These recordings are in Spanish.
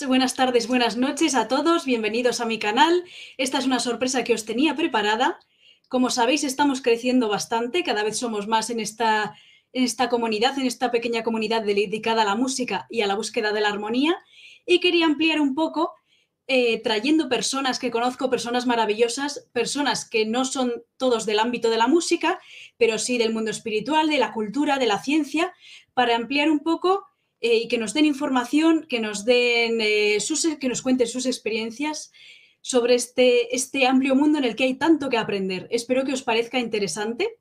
buenas tardes, buenas noches a todos. Bienvenidos a mi canal. Esta es una sorpresa que os tenía preparada. Como sabéis, estamos creciendo bastante, cada vez somos más en esta, en esta comunidad, en esta pequeña comunidad dedicada a la música y a la búsqueda de la armonía. Y quería ampliar un poco eh, trayendo personas que conozco, personas maravillosas, personas que no son todos del ámbito de la música, pero sí del mundo espiritual, de la cultura, de la ciencia, para ampliar un poco eh, y que nos den información, que nos den eh, sus, que nos cuenten sus experiencias sobre este, este amplio mundo en el que hay tanto que aprender. Espero que os parezca interesante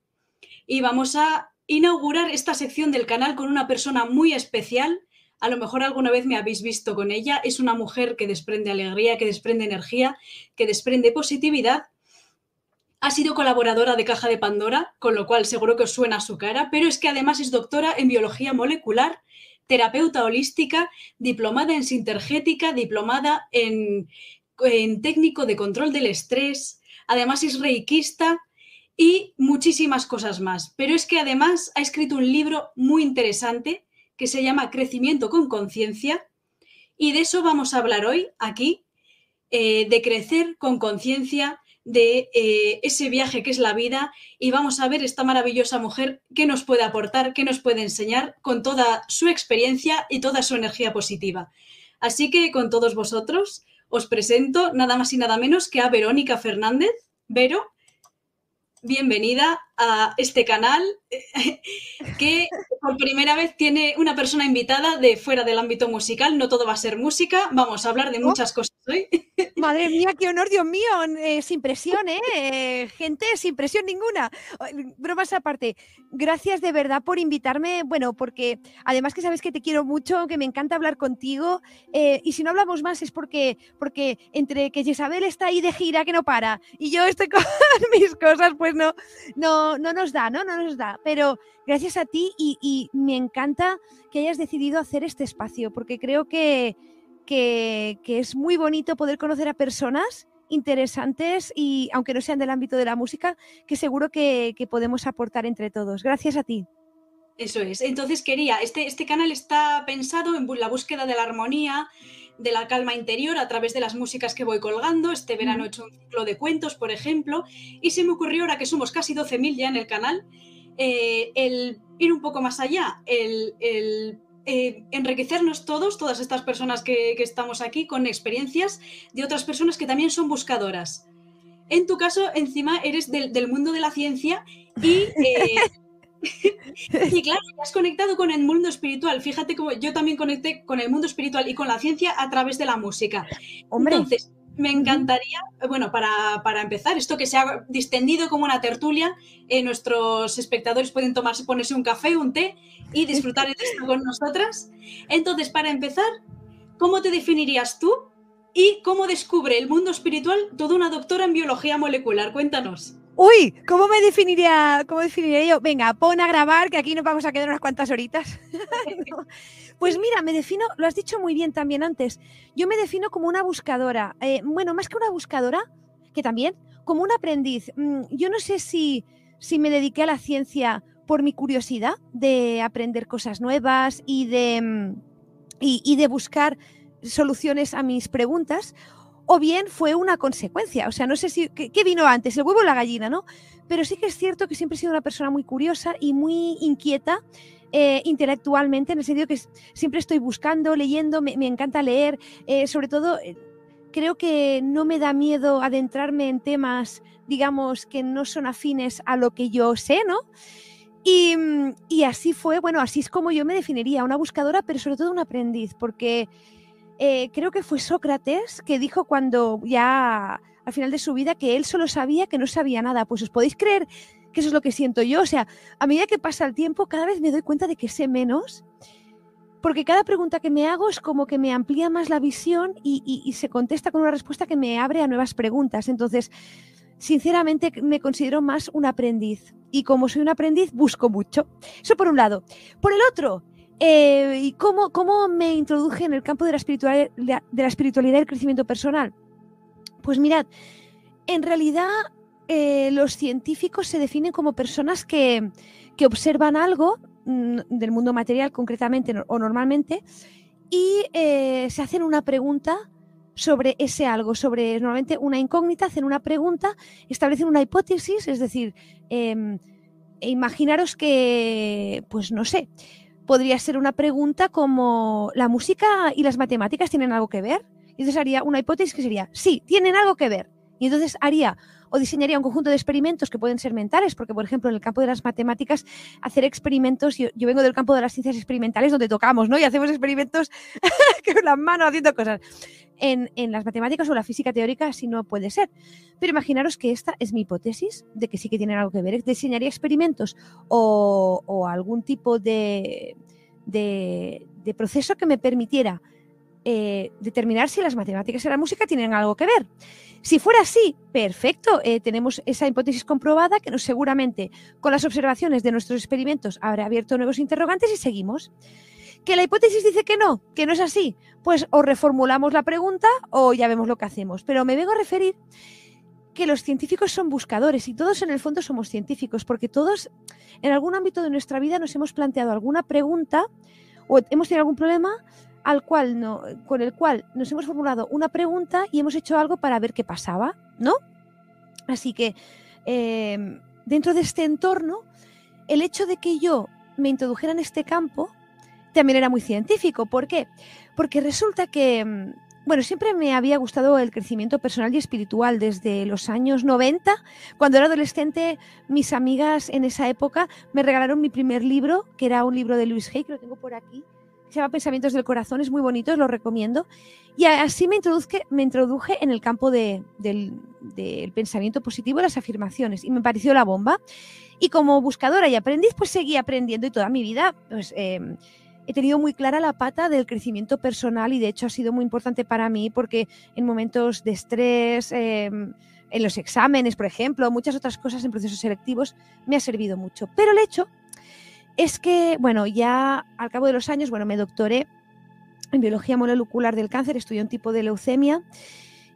y vamos a inaugurar esta sección del canal con una persona muy especial. A lo mejor alguna vez me habéis visto con ella. Es una mujer que desprende alegría, que desprende energía, que desprende positividad. Ha sido colaboradora de Caja de Pandora, con lo cual seguro que os suena su cara, pero es que además es doctora en biología molecular terapeuta holística, diplomada en sintergética, diplomada en, técnico de control del estrés, además es reikista y muchísimas cosas más. Pero es que además ha escrito un libro muy interesante que se llama Crecimiento con Conciencia y de eso vamos a hablar hoy aquí, eh, de crecer con conciencia, de eh, ese viaje que es la vida y vamos a ver esta maravillosa mujer que nos puede aportar, que nos puede enseñar con toda su experiencia y toda su energía positiva. Así que con todos vosotros os presento nada más y nada menos que a Verónica Fernández. Vero, bienvenida a este canal que por primera vez tiene una persona invitada de fuera del ámbito musical. No todo va a ser música, vamos a hablar de oh. muchas cosas Madre mía, qué honor, Dios mío, eh, sin presión, ¿eh? Gente, sin presión ninguna. Bromas aparte, gracias de verdad por invitarme, bueno, porque además que sabes que te quiero mucho, que me encanta hablar contigo, eh, y si no hablamos más es porque, porque entre que Isabel está ahí de gira que no para, y yo estoy con mis cosas, pues no, no, no nos da, ¿no? No nos da, pero gracias a ti y, me encanta que hayas decidido hacer este espacio, porque creo que, que, es muy bonito poder conocer a personas interesantes y aunque no sean del ámbito de la música, que seguro que, podemos aportar entre todos. Gracias a ti. Eso es. Entonces quería, este, este canal está pensado en la búsqueda de la armonía, de la calma interior a través de las músicas que voy colgando. Este verano he hecho un ciclo de cuentos, por ejemplo, y se me ocurrió, ahora que somos casi 12.000 ya en el canal, eh, el ir un poco más allá, el, eh, enriquecernos todos, todas estas personas que, estamos aquí, con experiencias de otras personas que también son buscadoras. En tu caso, encima, eres del, mundo de la ciencia y... Eh, y claro, has conectado con el mundo espiritual. Fíjate cómo yo también conecté con el mundo espiritual y con la ciencia a través de la música. Entonces, me encantaría, bueno, para, empezar, esto que se ha distendido como una tertulia, eh, nuestros espectadores pueden tomarse, ponerse un café, un té y disfrutar de esto con nosotras. Entonces, para empezar, ¿cómo te definirías tú y cómo descubre el mundo espiritual toda una doctora en biología molecular? Cuéntanos. Uy, ¿cómo me definiría, cómo definiría yo? Venga, pon a grabar, que aquí nos vamos a quedar unas cuantas horitas. Pues mira, me defino, lo has dicho muy bien también antes, yo me defino como una buscadora. Eh, bueno, más que una buscadora, que también, como un aprendiz. Mm, yo no sé si, si me dediqué a la ciencia por mi curiosidad de aprender cosas nuevas y de, mm, y de buscar soluciones a mis preguntas, o bien fue una consecuencia. O sea, no sé si qué, vino antes, el huevo o la gallina, ¿no? Pero sí que es cierto que siempre he sido una persona muy curiosa y muy inquieta. Eh, intelectualmente, en el sentido que siempre estoy buscando, leyendo, me, encanta leer, eh, sobre todo eh, creo que no me da miedo adentrarme en temas, digamos, que no son afines a lo que yo sé, ¿no? Y, y así fue, bueno, así es como yo me definiría, una buscadora, pero sobre todo un aprendiz, porque eh, creo que fue Sócrates que dijo cuando ya al final de su vida que él solo sabía que no sabía nada. Pues os podéis creer que eso es lo que siento yo. O sea, a medida que pasa el tiempo, cada vez me doy cuenta de que sé menos. Porque cada pregunta que me hago es como que me amplía más la visión y, se contesta con una respuesta que me abre a nuevas preguntas. Entonces, sinceramente me considero más un aprendiz. Y como soy un aprendiz, busco mucho. Eso por un lado. Por el otro, eh, ¿Y cómo, cómo, me introduje en el campo de la, espiritualidad, de la espiritualidad y el crecimiento personal? Pues mirad, en realidad eh, los científicos se definen como personas que, que observan algo mm, del mundo material concretamente o normalmente y eh, se hacen una pregunta sobre ese algo, sobre normalmente una incógnita, hacen una pregunta, establecen una hipótesis, es decir, em, imaginaros que, pues no sé, podría ser una pregunta como ¿la música y las matemáticas tienen algo que ver? Y entonces haría una hipótesis que sería, sí, tienen algo que ver. Y entonces haría o diseñaría un conjunto de experimentos que pueden ser mentales, porque por ejemplo en el campo de las matemáticas hacer experimentos, yo, vengo del campo de las ciencias experimentales donde tocamos, ¿no? Y hacemos experimentos con las manos haciendo cosas. En, las matemáticas o la física teórica así no puede ser. Pero imaginaros que esta es mi hipótesis de que sí que tienen algo que ver. Diseñaría experimentos o, algún tipo de, de proceso que me permitiera eh, determinar si las matemáticas y la música tienen algo que ver. Si fuera así, perfecto, eh, tenemos esa hipótesis comprobada que nos, seguramente con las observaciones de nuestros experimentos habrá abierto nuevos interrogantes y seguimos. Que la hipótesis dice que no, que no es así, pues o reformulamos la pregunta o ya vemos lo que hacemos. Pero me vengo a referir que los científicos son buscadores y todos en el fondo somos científicos, porque todos en algún ámbito de nuestra vida nos hemos planteado alguna pregunta o hemos tenido algún problema al cual no, con el cual nos hemos formulado una pregunta y hemos hecho algo para ver qué pasaba, ¿no? Así que em, dentro de este entorno, el hecho de que yo me introdujera en este campo también era muy científico. ¿Por qué? Porque resulta que, em, bueno, siempre me había gustado el crecimiento personal y espiritual desde los años 90. Cuando era adolescente, mis amigas en esa época me regalaron mi primer libro, que era un libro de Luis Hay, que lo tengo por aquí, se llama Pensamientos del Corazón, es muy bonito, os lo recomiendo. Y así me, introduje, me introduje en el campo del, pensamiento positivo las afirmaciones, y me pareció la bomba. Y como buscadora y aprendiz, pues seguí aprendiendo y toda mi vida pues, em, he tenido muy clara la pata del crecimiento personal y de hecho ha sido muy importante para mí porque en momentos de estrés, em, en los exámenes, por ejemplo, muchas otras cosas en procesos selectivos, me ha servido mucho. Pero el hecho es que, bueno, ya al cabo de los años, bueno, me doctoré en biología molecular del cáncer, estudié un tipo de leucemia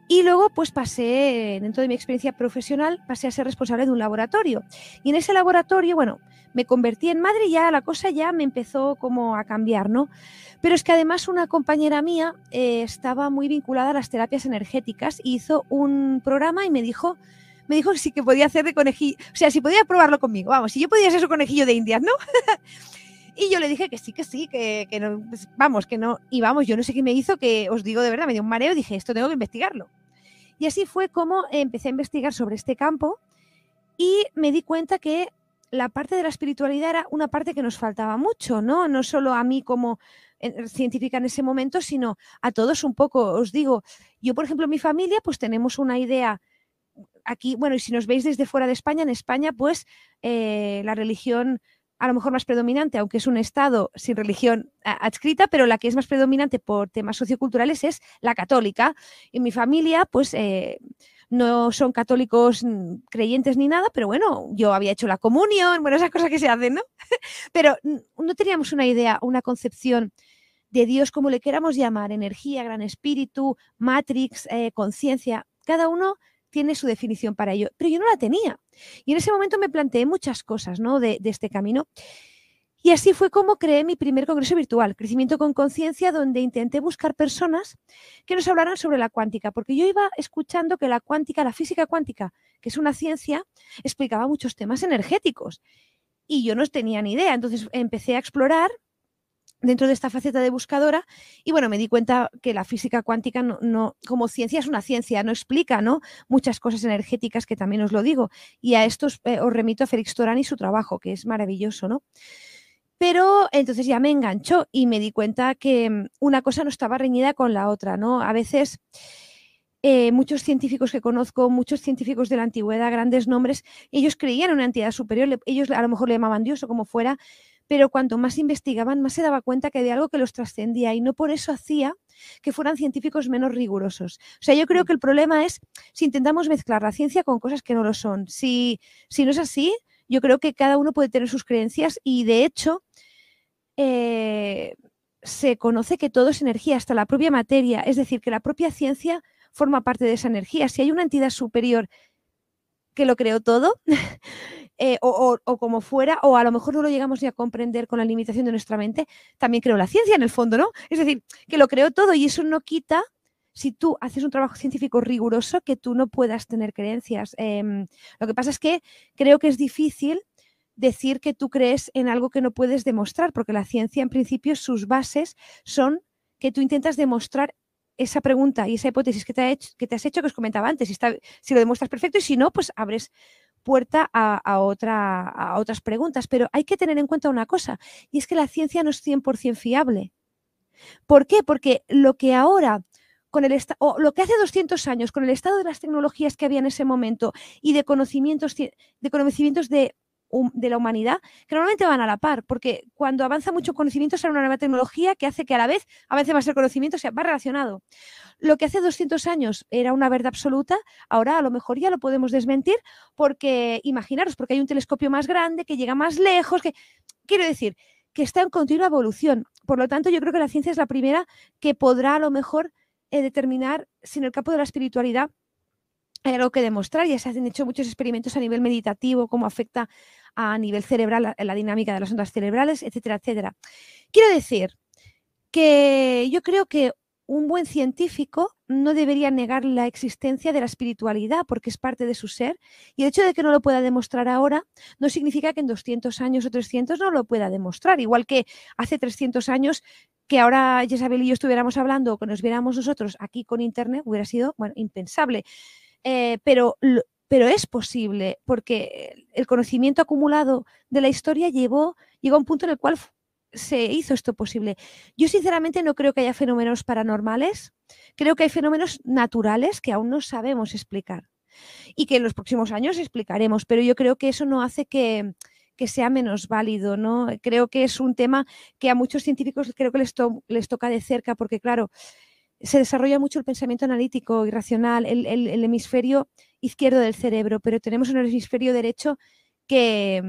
y luego pues pasé, dentro de mi experiencia profesional, pasé a ser responsable de un laboratorio. Y en ese laboratorio, bueno, me convertí en madre y ya la cosa ya me empezó como a cambiar, ¿no? Pero es que además una compañera mía eh, estaba muy vinculada a las terapias energéticas, hizo un programa y me dijo me dijo que sí que podía hacer de conejillo, o sea, si podía probarlo conmigo, vamos, si yo podía ser su conejillo de indias, ¿no? y yo le dije que sí, que sí, que, no, pues, vamos, que no, y vamos, yo no sé qué me hizo, que os digo de verdad, me dio un mareo dije, esto tengo que investigarlo. Y así fue como empecé a investigar sobre este campo y me di cuenta que la parte de la espiritualidad era una parte que nos faltaba mucho, ¿no? No solo a mí como eh, científica en ese momento, sino a todos un poco. Os digo, yo, por ejemplo, en mi familia, pues tenemos una idea aquí, bueno, y si nos veis desde fuera de España, en España, pues eh, la religión a lo mejor más predominante, aunque es un Estado sin religión adscrita, pero la que es más predominante por temas socioculturales es la católica. En mi familia, pues eh, no son católicos mm, creyentes ni nada, pero bueno, yo había hecho la comunión, bueno, esas cosas que se hacen, ¿no? pero no teníamos una idea, una concepción de Dios, como le queramos llamar, energía, gran espíritu, matrix, eh, conciencia. Cada uno tiene su definición para ello, pero yo no la tenía. Y en ese momento me planteé muchas cosas ¿no? de, este camino. Y así fue como creé mi primer congreso virtual, Crecimiento con Conciencia, donde intenté buscar personas que nos hablaran sobre la cuántica, porque yo iba escuchando que la cuántica, la física cuántica, que es una ciencia, explicaba muchos temas energéticos. Y yo no tenía ni idea. Entonces empecé a explorar dentro de esta faceta de buscadora y bueno, me di cuenta que la física cuántica no, como ciencia es una ciencia, no explica ¿no? muchas cosas energéticas que también os lo digo y a esto os, eh, remito a Félix Torán y su trabajo, que es maravilloso, ¿no? Pero entonces ya me enganchó y me di cuenta que mm, una cosa no estaba reñida con la otra, ¿no? A veces eh, muchos científicos que conozco, muchos científicos de la antigüedad, grandes nombres, ellos creían en una entidad superior, ellos a lo mejor le llamaban Dios o como fuera, pero cuanto más investigaban, más se daba cuenta que había algo que los trascendía y no por eso hacía que fueran científicos menos rigurosos. O sea, yo creo mm. que el problema es si intentamos mezclar la ciencia con cosas que no lo son. Si, si no es así, yo creo que cada uno puede tener sus creencias y de hecho eh, se conoce que todo es energía, hasta la propia materia, es decir, que la propia ciencia forma parte de esa energía. Si hay una entidad superior que lo creó todo, eh, o, como fuera, o a lo mejor no lo llegamos ni a comprender con la limitación de nuestra mente, también creo la ciencia en el fondo, ¿no? Es decir, que lo creo todo y eso no quita, si tú haces un trabajo científico riguroso, que tú no puedas tener creencias. Em, lo que pasa es que creo que es difícil decir que tú crees en algo que no puedes demostrar, porque la ciencia en principio sus bases son que tú intentas demostrar esa pregunta y esa hipótesis que te, has hecho, que os comentaba antes, si, si lo demuestras perfecto y si no, pues abres puerta a, otra, a otras preguntas. Pero hay que tener en cuenta una cosa, y es que la ciencia no es 100% fiable. ¿Por qué? Porque lo que ahora con el o lo que hace 200 años, con el estado de las tecnologías que había en ese momento y de conocimientos de, conocimientos de de la humanidad que normalmente van a la par, porque cuando avanza mucho conocimiento sale una nueva tecnología que hace que a la vez avance más el conocimiento, o sea, va relacionado. Lo que hace 200 años era una verdad absoluta, ahora a lo mejor ya lo podemos desmentir porque, imaginaros, porque hay un telescopio más grande que llega más lejos, que quiero decir que está en continua evolución. Por lo tanto, yo creo que la ciencia es la primera que podrá a lo mejor eh, determinar si en el campo de la espiritualidad hay algo que demostrar, ya se han hecho muchos experimentos a nivel meditativo, cómo afecta a nivel cerebral la, dinámica de las ondas cerebrales, etcétera, etcétera. Quiero decir que yo creo que un buen científico no debería negar la existencia de la espiritualidad porque es parte de su ser y el hecho de que no lo pueda demostrar ahora no significa que en 200 años o 300 no lo pueda demostrar, igual que hace 300 años que ahora Isabel y yo estuviéramos hablando o que nos viéramos nosotros aquí con Internet hubiera sido bueno, impensable. Eh, pero, pero es posible, porque el conocimiento acumulado de la historia llevó, llegó a un punto en el cual se hizo esto posible. Yo sinceramente no creo que haya fenómenos paranormales, creo que hay fenómenos naturales que aún no sabemos explicar y que en los próximos años explicaremos, pero yo creo que eso no hace que, sea menos válido, ¿no? Creo que es un tema que a muchos científicos creo que les, les toca de cerca, porque claro, se desarrolla mucho el pensamiento analítico y racional, el, hemisferio izquierdo del cerebro, pero tenemos un hemisferio derecho que,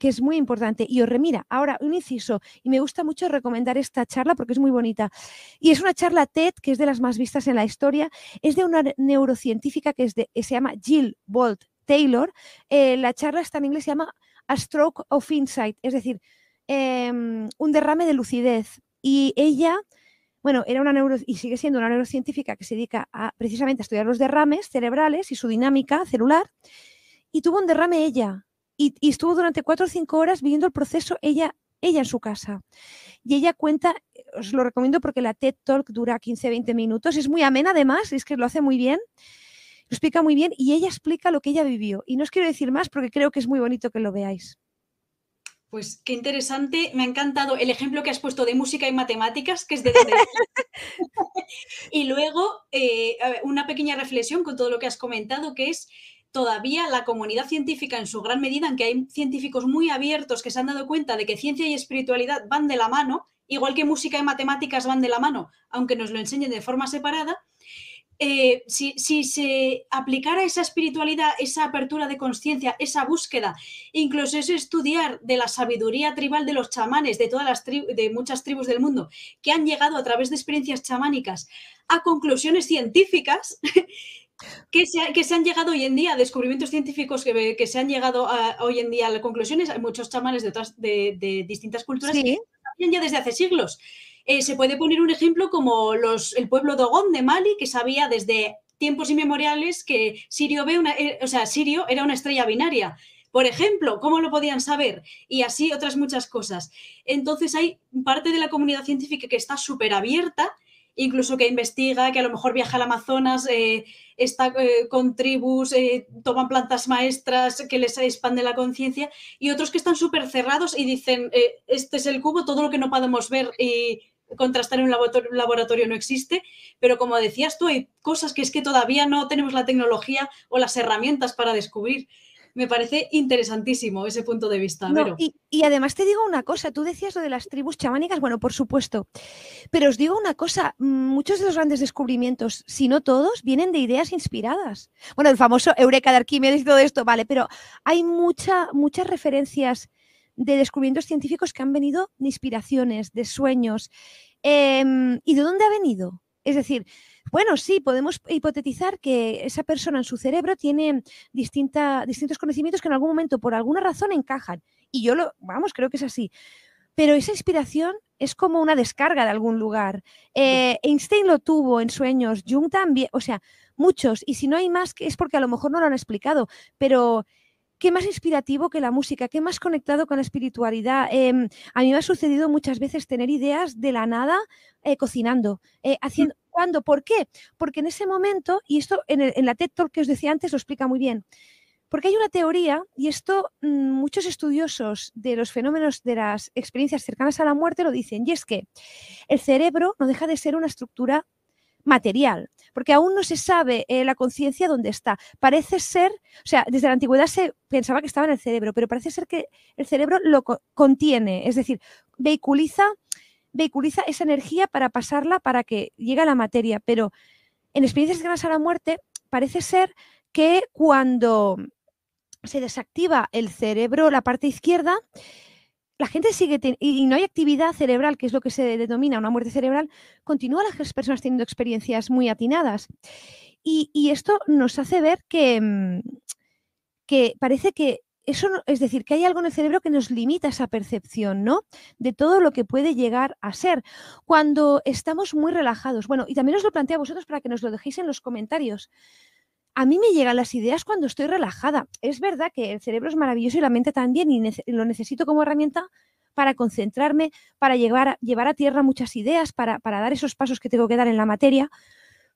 es muy importante. Y os remira, ahora un inciso, y me gusta mucho recomendar esta charla porque es muy bonita. Y es una charla TED que es de las más vistas en la historia, es de una neurocientífica que, se llama Jill Bolt Taylor. Eh, la charla está en inglés, se llama A Stroke of Insight, es decir, em, un derrame de lucidez. Y ella bueno, era una neuro y sigue siendo una neurocientífica que se dedica a, precisamente a estudiar los derrames cerebrales y su dinámica celular. Y tuvo un derrame ella. Y, estuvo durante cuatro o cinco horas viviendo el proceso ella, ella en su casa. Y ella cuenta, os lo recomiendo porque la TED Talk dura 15-20 minutos. Es muy amena además, es que lo hace muy bien. Lo explica muy bien y ella explica lo que ella vivió. Y no os quiero decir más porque creo que es muy bonito que lo veáis. Pues qué interesante, me ha encantado el ejemplo que has puesto de música y matemáticas, que es de donde... y luego eh, una pequeña reflexión con todo lo que has comentado, que es todavía la comunidad científica en su gran medida, en que hay científicos muy abiertos que se han dado cuenta de que ciencia y espiritualidad van de la mano, igual que música y matemáticas van de la mano, aunque nos lo enseñen de forma separada, eh, si, se aplicara esa espiritualidad, esa apertura de conciencia, esa búsqueda, incluso ese estudiar de la sabiduría tribal de los chamanes, de todas las de muchas tribus del mundo, que han llegado a través de experiencias chamánicas a conclusiones científicas, que se, que se, han llegado hoy en día, descubrimientos científicos que, que se han llegado hoy en día a conclusiones, hay muchos chamanes de, de, distintas culturas que ya desde hace siglos. Eh, se puede poner un ejemplo como los, el pueblo Dogon de Mali, que sabía desde tiempos inmemoriales que Sirio, una, eh, o sea, Sirio era una estrella binaria. Por ejemplo, ¿cómo lo podían saber? Y así otras muchas cosas. Entonces hay parte de la comunidad científica que está súper abierta, incluso que investiga, que a lo mejor viaja al Amazonas, eh, está con tribus, toman plantas maestras que les expande la conciencia, y otros que están súper cerrados y dicen, este es el cubo, todo lo que no podemos ver contrastar en un laboratorio, no existe, pero como decías tú, hay cosas que es que todavía no tenemos la tecnología o las herramientas para descubrir. Me parece interesantísimo ese punto de vista. y, además te digo una cosa, tú decías lo de las tribus chamánicas, bueno, por supuesto, pero os digo una cosa, muchos de los grandes descubrimientos, si no todos, vienen de ideas inspiradas. Bueno, el famoso Eureka de Arquímedes y todo esto, vale, pero hay mucha, muchas referencias de descubrimientos científicos que han venido de inspiraciones, de sueños. Em, ¿Y de dónde ha venido? Es decir, Bueno, sí, podemos hipotetizar que esa persona en su cerebro tiene distinta, distintos conocimientos que en algún momento, por alguna razón, encajan. Y yo lo, vamos, creo que es así. Pero esa inspiración es como una descarga de algún lugar. Eh, Einstein lo tuvo en sueños, Jung también, o sea, muchos. Y si no hay más, es porque a lo mejor no lo han explicado. Pero ¿qué más inspirativo que la música? ¿Qué más conectado con la espiritualidad? Em, a mí me ha sucedido muchas veces tener ideas de la nada eh, cocinando, eh, haciendo... ¿Cuándo? ¿Por qué? Porque en ese momento, y esto en, en la TED Talk que os decía antes lo explica muy bien, porque hay una teoría, y esto mm, muchos estudiosos de los fenómenos de las experiencias cercanas a la muerte lo dicen, y es que el cerebro no deja de ser una estructura material, porque aún no se sabe eh, la conciencia dónde está. Parece ser, o sea, desde la antigüedad se pensaba que estaba en el cerebro, pero parece ser que el cerebro lo contiene, es decir, vehiculiza, vehiculiza esa energía para pasarla para que llegue a la materia, pero en experiencias cercanas a la muerte parece ser que cuando se desactiva el cerebro, la parte izquierda, la gente sigue y no hay actividad cerebral, que es lo que se denomina una muerte cerebral, continúan las personas teniendo experiencias muy atinadas. Y, esto nos hace ver que, mm, que parece que eso, es decir, que hay algo en el cerebro que nos limita esa percepción, ¿no? De todo lo que puede llegar a ser. Cuando estamos muy relajados. Bueno, y también os lo planteo a vosotros para que nos lo dejéis en los comentarios a mí me llegan las ideas cuando estoy relajada. Es verdad que el cerebro es maravilloso y la mente también y lo necesito como herramienta para concentrarme, para llevar, llevar a tierra muchas ideas, para, dar esos pasos que tengo que dar en la materia.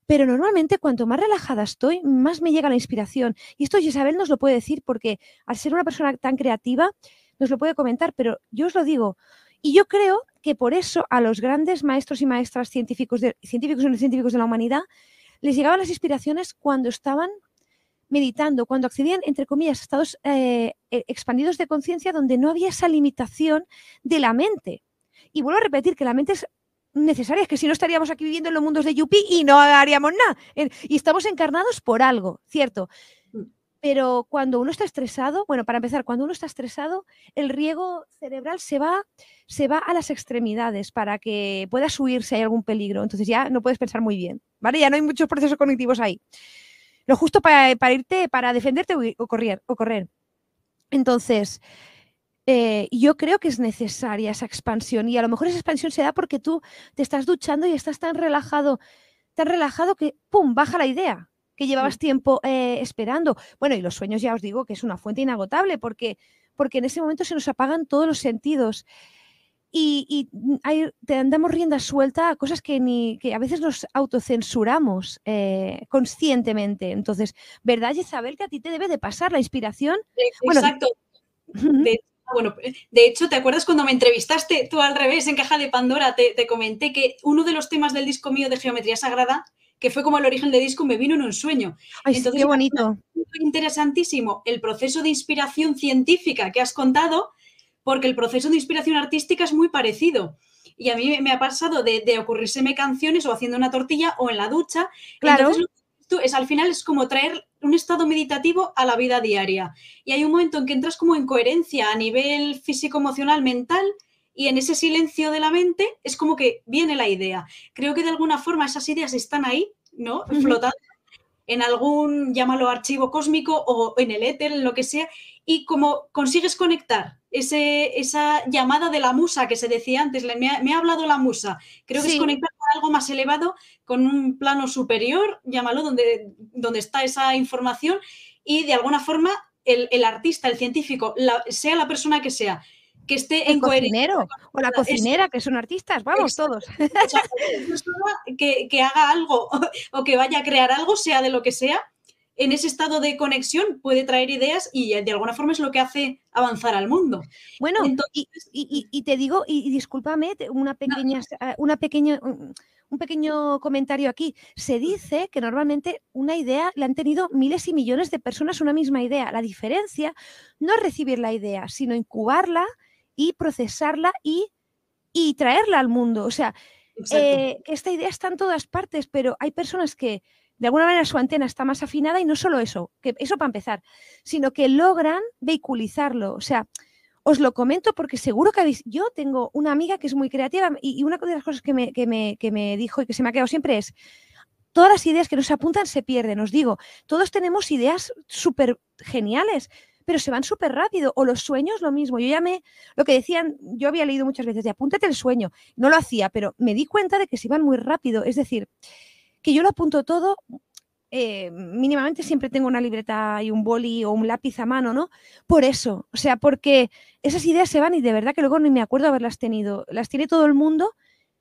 Pero normalmente cuanto más relajada estoy, más me llega la inspiración. Y esto Isabel nos lo puede decir porque al ser una persona tan creativa, nos lo puede comentar, pero yo os lo digo. Y yo creo que por eso a los grandes maestros y maestras científicos, científicos y científicos de la humanidad les llegaban las inspiraciones cuando estaban meditando, cuando accedían, entre comillas, a estados eh, e, expandidos de conciencia donde no había esa limitación de la mente. Y vuelvo a repetir que la mente es necesaria, es que si no estaríamos aquí viviendo en los mundos de Yupi y no haríamos nada. Y estamos encarnados por algo, ¿cierto? Mm. Pero cuando uno está estresado, bueno, para empezar, cuando uno está estresado, el riego cerebral se va, se va a las extremidades para que puedas huir si hay algún peligro. Entonces ya no puedes pensar muy bien, ¿vale? Ya no hay muchos procesos cognitivos ahí. Lo justo para, irte, para defenderte o, correr, o correr. Entonces, eh, yo creo que es necesaria esa expansión y a lo mejor esa expansión se da porque tú te estás duchando y estás tan relajado, tan relajado que, ¡pum!, baja la idea que llevabas tiempo eh, esperando. Bueno, y los sueños ya os digo que es una fuente inagotable porque, porque en ese momento se nos apagan todos los sentidos y, te andamos rienda suelta a cosas que, ni, que a veces nos autocensuramos eh, conscientemente. Entonces, ¿verdad, Isabel, que a ti te debe de pasar la inspiración? Exacto. Bueno, de, hecho, ¿te acuerdas cuando me entrevistaste tú al revés en Caja de Pandora? Te, te comenté que uno de los temas del disco mío de Geometría Sagrada que fue como el origen del disco, me vino en un sueño. Ay, Entonces, qué bonito. Interesantísimo el proceso de inspiración científica que has contado, porque el proceso de inspiración artística es muy parecido. Y a mí me ha pasado de, de ocurrírseme canciones o haciendo una tortilla o en la ducha. Claro. Entonces, es al final es como traer un estado meditativo a la vida diaria. Y hay un momento en que entras como en coherencia a nivel físico, emocional, mental, y en ese silencio de la mente es como que viene la idea. Creo que de alguna forma esas ideas están ahí, ¿no? Flotando en algún, llámalo archivo cósmico o en el éter, en lo que sea, y como consigues conectar ese, esa llamada de la musa que se decía antes, me ha, hablado la musa, creo que es conectar con algo más elevado, con un plano superior, llámalo, donde, donde está esa información y de alguna forma el, artista, el científico, sea la persona que sea, que esté el en cocinero o la cocinera, que son artistas, vamos todos. que, que haga algo o que vaya a crear algo, sea de lo que sea, en ese estado de conexión puede traer ideas y de alguna forma es lo que hace avanzar al mundo. Bueno, y, te digo, y, discúlpame, una pequeña, una pequeña, un pequeño comentario aquí. Se dice que normalmente una idea la han tenido miles y millones de personas una misma idea. La diferencia no es recibir la idea, sino incubarla y procesarla y, y traerla al mundo. O sea, eh, esta idea está en todas partes, pero hay personas que de alguna manera su antena está más afinada y no solo eso, que eso para empezar, sino que logran vehiculizarlo. O sea, os lo comento porque seguro que habéis. Yo tengo una amiga que es muy creativa y, una de las cosas que me, que, me, que me dijo y que se me ha quedado siempre es: todas las ideas que nos apuntan se pierden. Os digo, todos tenemos ideas súper geniales, pero se van súper rápido. O los sueños, lo mismo. Yo ya me, lo que decían, yo había leído muchas veces de apúntate el sueño. No lo hacía, pero me di cuenta de que se iban muy rápido. Es decir, que yo lo apunto todo. Eh, mínimamente siempre tengo una libreta y un boli o un lápiz a mano, ¿no? Por eso, o sea, porque esas ideas se van y de verdad que luego ni me acuerdo haberlas tenido. Las tiene todo el mundo,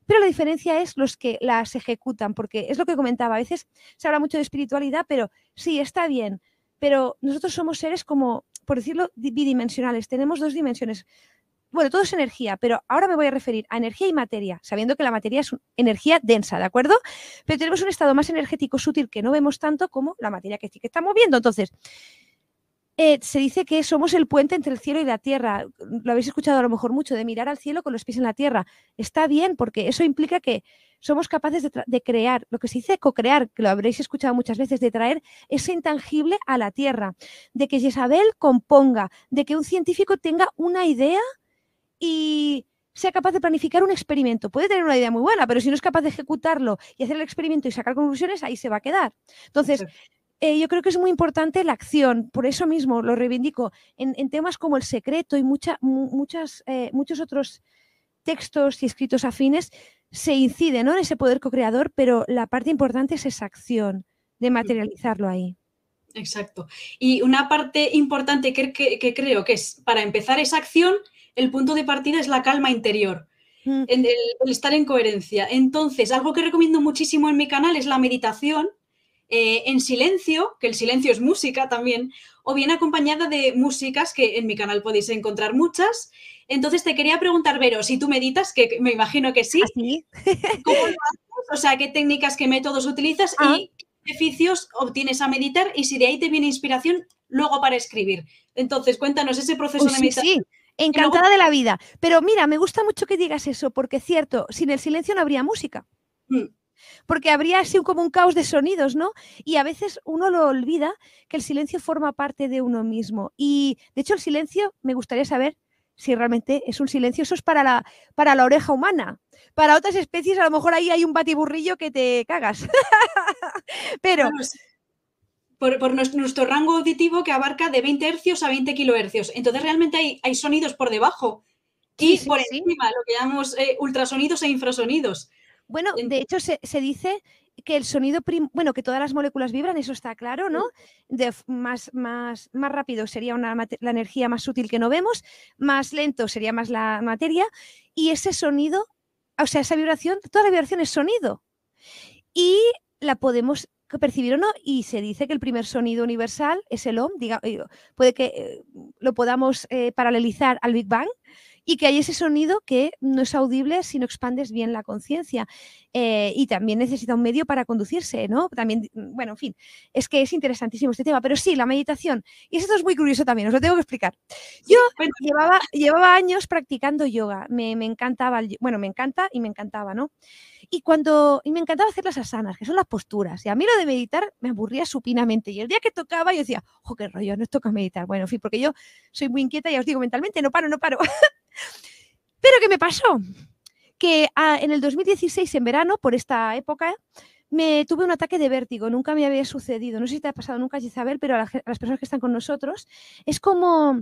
pero la diferencia es los que las ejecutan, porque es lo que comentaba, a veces se habla mucho de espiritualidad, pero sí, está bien, pero nosotros somos seres como, por decirlo, bidimensionales, tenemos dos dimensiones. Bueno, todo es energía, pero ahora me voy a referir a energía y materia, sabiendo que la materia es energía densa, ¿de acuerdo? Pero tenemos un estado más energético sutil que no vemos tanto como la materia que que está moviendo. Entonces, eh, se dice que somos el puente entre el cielo y la tierra. Lo habéis escuchado a lo mejor mucho, de mirar al cielo con los pies en la tierra. Está bien, porque eso implica que somos capaces de, crear, lo que se dice co-crear, que lo habréis escuchado muchas veces, de traer ese intangible a la tierra, de que Isabel componga, de que un científico tenga una idea y sea capaz de planificar un experimento. Puede tener una idea muy buena, pero si no es capaz de ejecutarlo y hacer el experimento y sacar conclusiones, ahí se va a quedar. Entonces, eh, yo creo que es muy importante la acción, por eso mismo lo reivindico, en, temas como el secreto y mucha, muchas, eh, muchos otros textos y escritos afines, se incide en ese poder co-creador, pero la parte importante es esa acción de materializarlo ahí. Exacto. Y una parte importante que, creo que es para empezar esa acción, el punto de partida es la calma interior. Mm. el, estar en coherencia. Entonces, algo que recomiendo muchísimo en mi canal es la meditación, eh, en silencio, que el silencio es música también, o bien acompañada de músicas que en mi canal podéis encontrar muchas. Entonces te quería preguntar, Vero, si tú meditas, que me imagino que sí, ¿Ah, ¿cómo lo haces? O sea, ¿qué técnicas, qué métodos utilizas ah. y qué beneficios obtienes a meditar y si de ahí te viene inspiración luego para escribir? Entonces, cuéntanos ese proceso de meditación. Sí. Encantada de la vida. Pero mira, me gusta mucho que digas eso, porque es cierto, sin el silencio no habría música. Mm porque habría así como un caos de sonidos, ¿no? Y a veces uno lo olvida que el silencio forma parte de uno mismo. Y de hecho el silencio, me gustaría saber si realmente es un silencio, eso es para la, para la oreja humana. Para otras especies a lo mejor ahí hay un batiburrillo que te cagas. Pero... Por, nuestro, rango auditivo que abarca de 20 hercios a 20 kilohercios. Entonces realmente hay, hay sonidos por debajo y por encima, lo que llamamos eh, ultrasonidos e infrasonidos. Bueno, de hecho se, dice que el sonido, bueno, que todas las moléculas vibran, eso está claro, ¿no? De más, más, más rápido sería una, la energía más sutil que no vemos, más lento sería más la materia, y ese sonido, o sea, esa vibración, toda la vibración es sonido. Y la podemos percibir o no, y se dice que el primer sonido universal es el OM, diga, eh, puede que eh, lo podamos eh, paralelizar al Big Bang, y que hay ese sonido que no es audible si no expandes bien la conciencia. Eh, y también necesita un medio para conducirse, ¿no? También, bueno, en fin, es que es interesantísimo este tema, pero sí, la meditación. Y esto es muy curioso también, os lo tengo que explicar. Yo llevaba, llevaba años practicando yoga, me, me encantaba, bueno, me encanta y me encantaba, ¿no? Y cuando, y me encantaba hacer las asanas, que son las posturas, y a mí lo de meditar me aburría supinamente, y el día que tocaba yo decía, ¡oh, qué rollo, no toca meditar! Bueno, en fin, porque yo soy muy inquieta, ya os digo, mentalmente no paro, no paro. Pero ¿qué me pasó? Que ah, en el 2016, en verano, por esta época, me tuve un ataque de vértigo, nunca me había sucedido. No sé si te ha pasado nunca, Isabel, pero a, las personas que están con nosotros es como,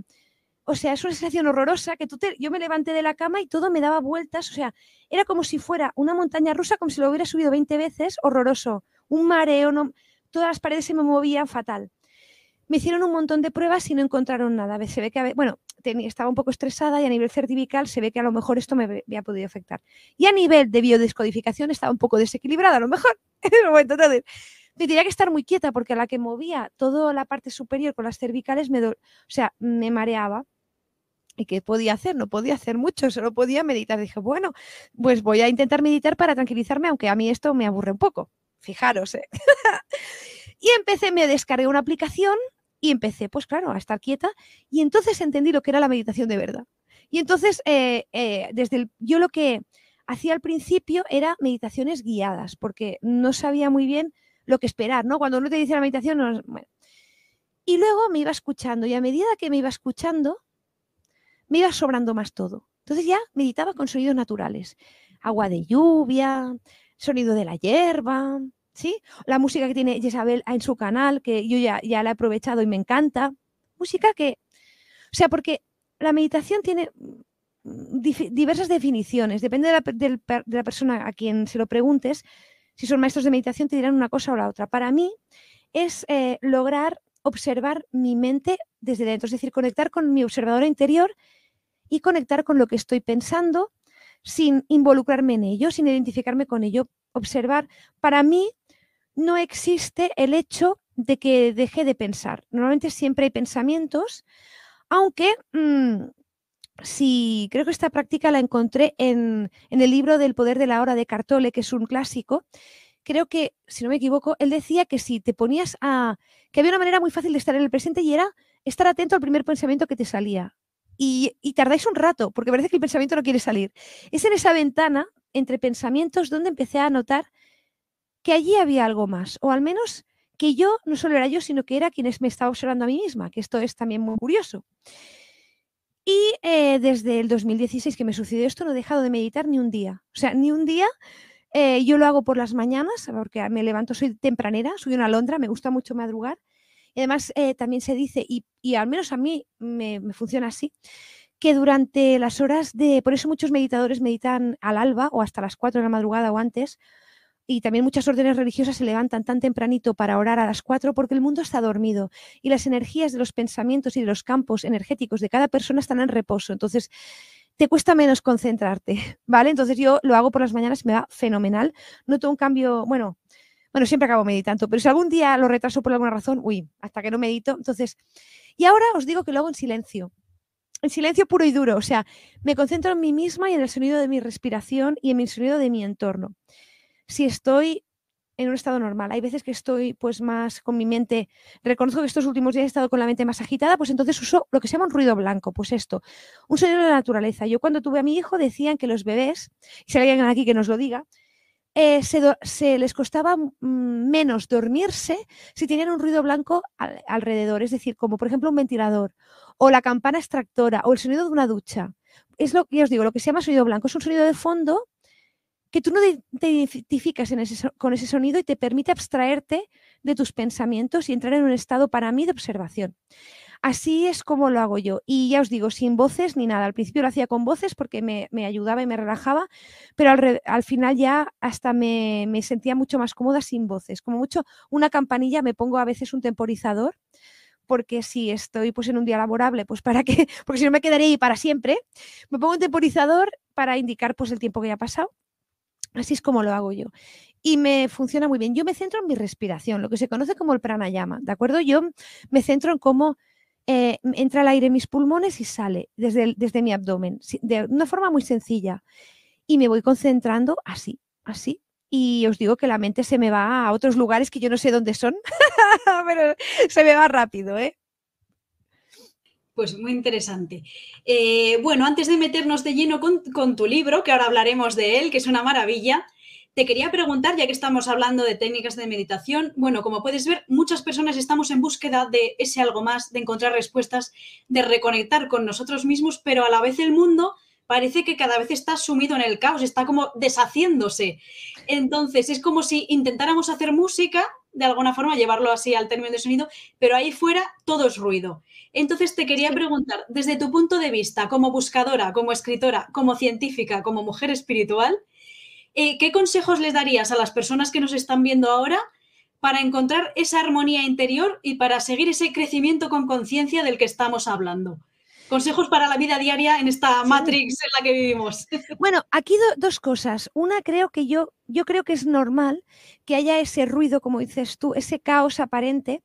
o sea, es una sensación horrorosa que tú te, yo me levanté de la cama y todo me daba vueltas, o sea, era como si fuera una montaña rusa, como si lo hubiera subido 20 veces, horroroso, un mareo, no, todas las paredes se me movían fatal. Me hicieron un montón de pruebas y no encontraron nada. Se ve que, bueno, estaba un poco estresada y a nivel certifical se ve que a lo mejor esto me había podido afectar. Y a nivel de biodescodificación estaba un poco desequilibrada, a lo mejor en ese momento. Entonces, me tenía que estar muy quieta porque a la que movía toda la parte superior con las cervicales, me o sea, me mareaba. ¿Y qué podía hacer? No podía hacer mucho, solo podía meditar. Dije, bueno, pues voy a intentar meditar para tranquilizarme, aunque a mí esto me aburre un poco. Fijaros, ¿eh? y empecé, me descargué una aplicación y empecé, pues claro, a estar quieta y entonces entendí lo que era la meditación de verdad. Y entonces, eh, eh, desde yo lo que hacía al principio era meditaciones guiadas, porque no sabía muy bien lo que esperar, ¿no? Cuando uno te dice la meditación, no. Y luego me iba escuchando y a medida que me iba escuchando, me iba sobrando más todo. Entonces ya meditaba con sonidos naturales, agua de lluvia, sonido de la hierba, ¿sí? La música que tiene Isabel en su canal, que yo ya, ya la he aprovechado y me encanta. Música que, o sea, porque la meditación tiene mm, diversas definiciones, depende de la, persona a quien se lo preguntes, si son maestros de meditación te dirán una cosa o la otra. Para mí es eh, lograr observar mi mente desde dentro, es decir, conectar con mi observador interior y conectar con lo que estoy pensando sin involucrarme en ello, sin identificarme con ello. Observar, para mí no existe el hecho de que deje de pensar. Normalmente siempre hay pensamientos, aunque mm, si creo que esta práctica la encontré en, el libro del poder de la hora de Cartole, que es un clásico. Creo que, si no me equivoco, él decía que si te ponías a... que había una manera muy fácil de estar en el presente y era estar atento al primer pensamiento que te salía. Y, tardáis un rato, porque parece que el pensamiento no quiere salir. Es en esa ventana entre pensamientos donde empecé a notar que allí había algo más, o al menos que yo no solo era yo, sino que era quienes me estaba observando a mí misma, que esto es también muy curioso. Y eh, desde el 2016 que me sucedió esto, no he dejado de meditar ni un día. O sea, ni un día. Eh, yo lo hago por las mañanas, porque me levanto, soy tempranera, soy una alondra, me gusta mucho madrugar. Y además eh, también se dice, y, al menos a mí me, funciona así, que durante las horas de, por eso muchos meditadores meditan al alba o hasta las 4 de la madrugada o antes, y también muchas órdenes religiosas se levantan tan tempranito para orar a las cuatro porque el mundo está dormido y las energías de los pensamientos y de los campos energéticos de cada persona están en reposo. Entonces, te cuesta menos concentrarte, ¿vale? Entonces yo lo hago por las mañanas, me va fenomenal. Noto un cambio, bueno, bueno, siempre acabo meditando, pero si algún día lo retraso por alguna razón, uy, hasta que no medito, entonces... Y ahora os digo que lo hago en silencio, en silencio puro y duro, o sea, me concentro en mí misma y en el sonido de mi respiración y en el sonido de mi entorno si estoy en un estado normal. Hay veces que estoy pues más con mi mente, reconozco que estos últimos días he estado con la mente más agitada, pues entonces uso lo que se llama un ruido blanco, pues esto, un sonido de la naturaleza. Yo cuando tuve a mi hijo decían que los bebés, y si alguien aquí que nos lo diga, eh, se, les costaba mm, menos dormirse si tenían un ruido blanco alrededor, es decir, como por ejemplo un ventilador o la campana extractora o el sonido de una ducha. Es lo que os digo, lo que se llama sonido blanco, es un sonido de fondo que tú no te identificas con ese sonido y te permite abstraerte de tus pensamientos y entrar en un estado para mí de observación. Así es como lo hago yo. Y ya os digo, sin voces ni nada. Al principio lo hacía con voces porque me, ayudaba y me relajaba, pero al, final ya hasta me, sentía mucho más cómoda sin voces. Como mucho una campanilla, me pongo a veces un temporizador porque si estoy pues en un día laborable, pues para qué, porque si no me quedaría ahí para siempre, me pongo un temporizador para indicar pues el tiempo que ya ha pasado Así es como lo hago yo. Y me funciona muy bien. Yo me centro en mi respiración, lo que se conoce como el pranayama, ¿de acuerdo? Yo me centro en cómo eh, entra el aire en mis pulmones y sale desde, desde mi abdomen, de una forma muy sencilla. Y me voy concentrando así, así. Y os digo que la mente se me va a otros lugares que yo no sé dónde son, pero se me va rápido, ¿eh? Pues muy interesante. Eh, bueno, antes de meternos de lleno con, tu libro, que ahora hablaremos de él, que es una maravilla, te quería preguntar, ya que estamos hablando de técnicas de meditación, bueno, como puedes ver, muchas personas estamos en búsqueda de ese algo más, de encontrar respuestas, de reconectar con nosotros mismos, pero a la vez el mundo parece que cada vez está sumido en el caos, está como deshaciéndose. Entonces, es como si intentáramos hacer música, de alguna forma, llevarlo así al término de sonido, pero ahí fuera todo es ruido. Entonces, te quería preguntar, desde tu punto de vista, como buscadora, como escritora, como científica, como mujer espiritual, eh, ¿qué consejos les darías a las personas que nos están viendo ahora para encontrar esa armonía interior y para seguir ese crecimiento con conciencia del que estamos hablando? consejos para la vida diaria en esta Matrix en la que vivimos. Bueno, aquí dos cosas. Una, creo que yo, yo creo que es normal que haya ese ruido, como dices tú, ese caos aparente,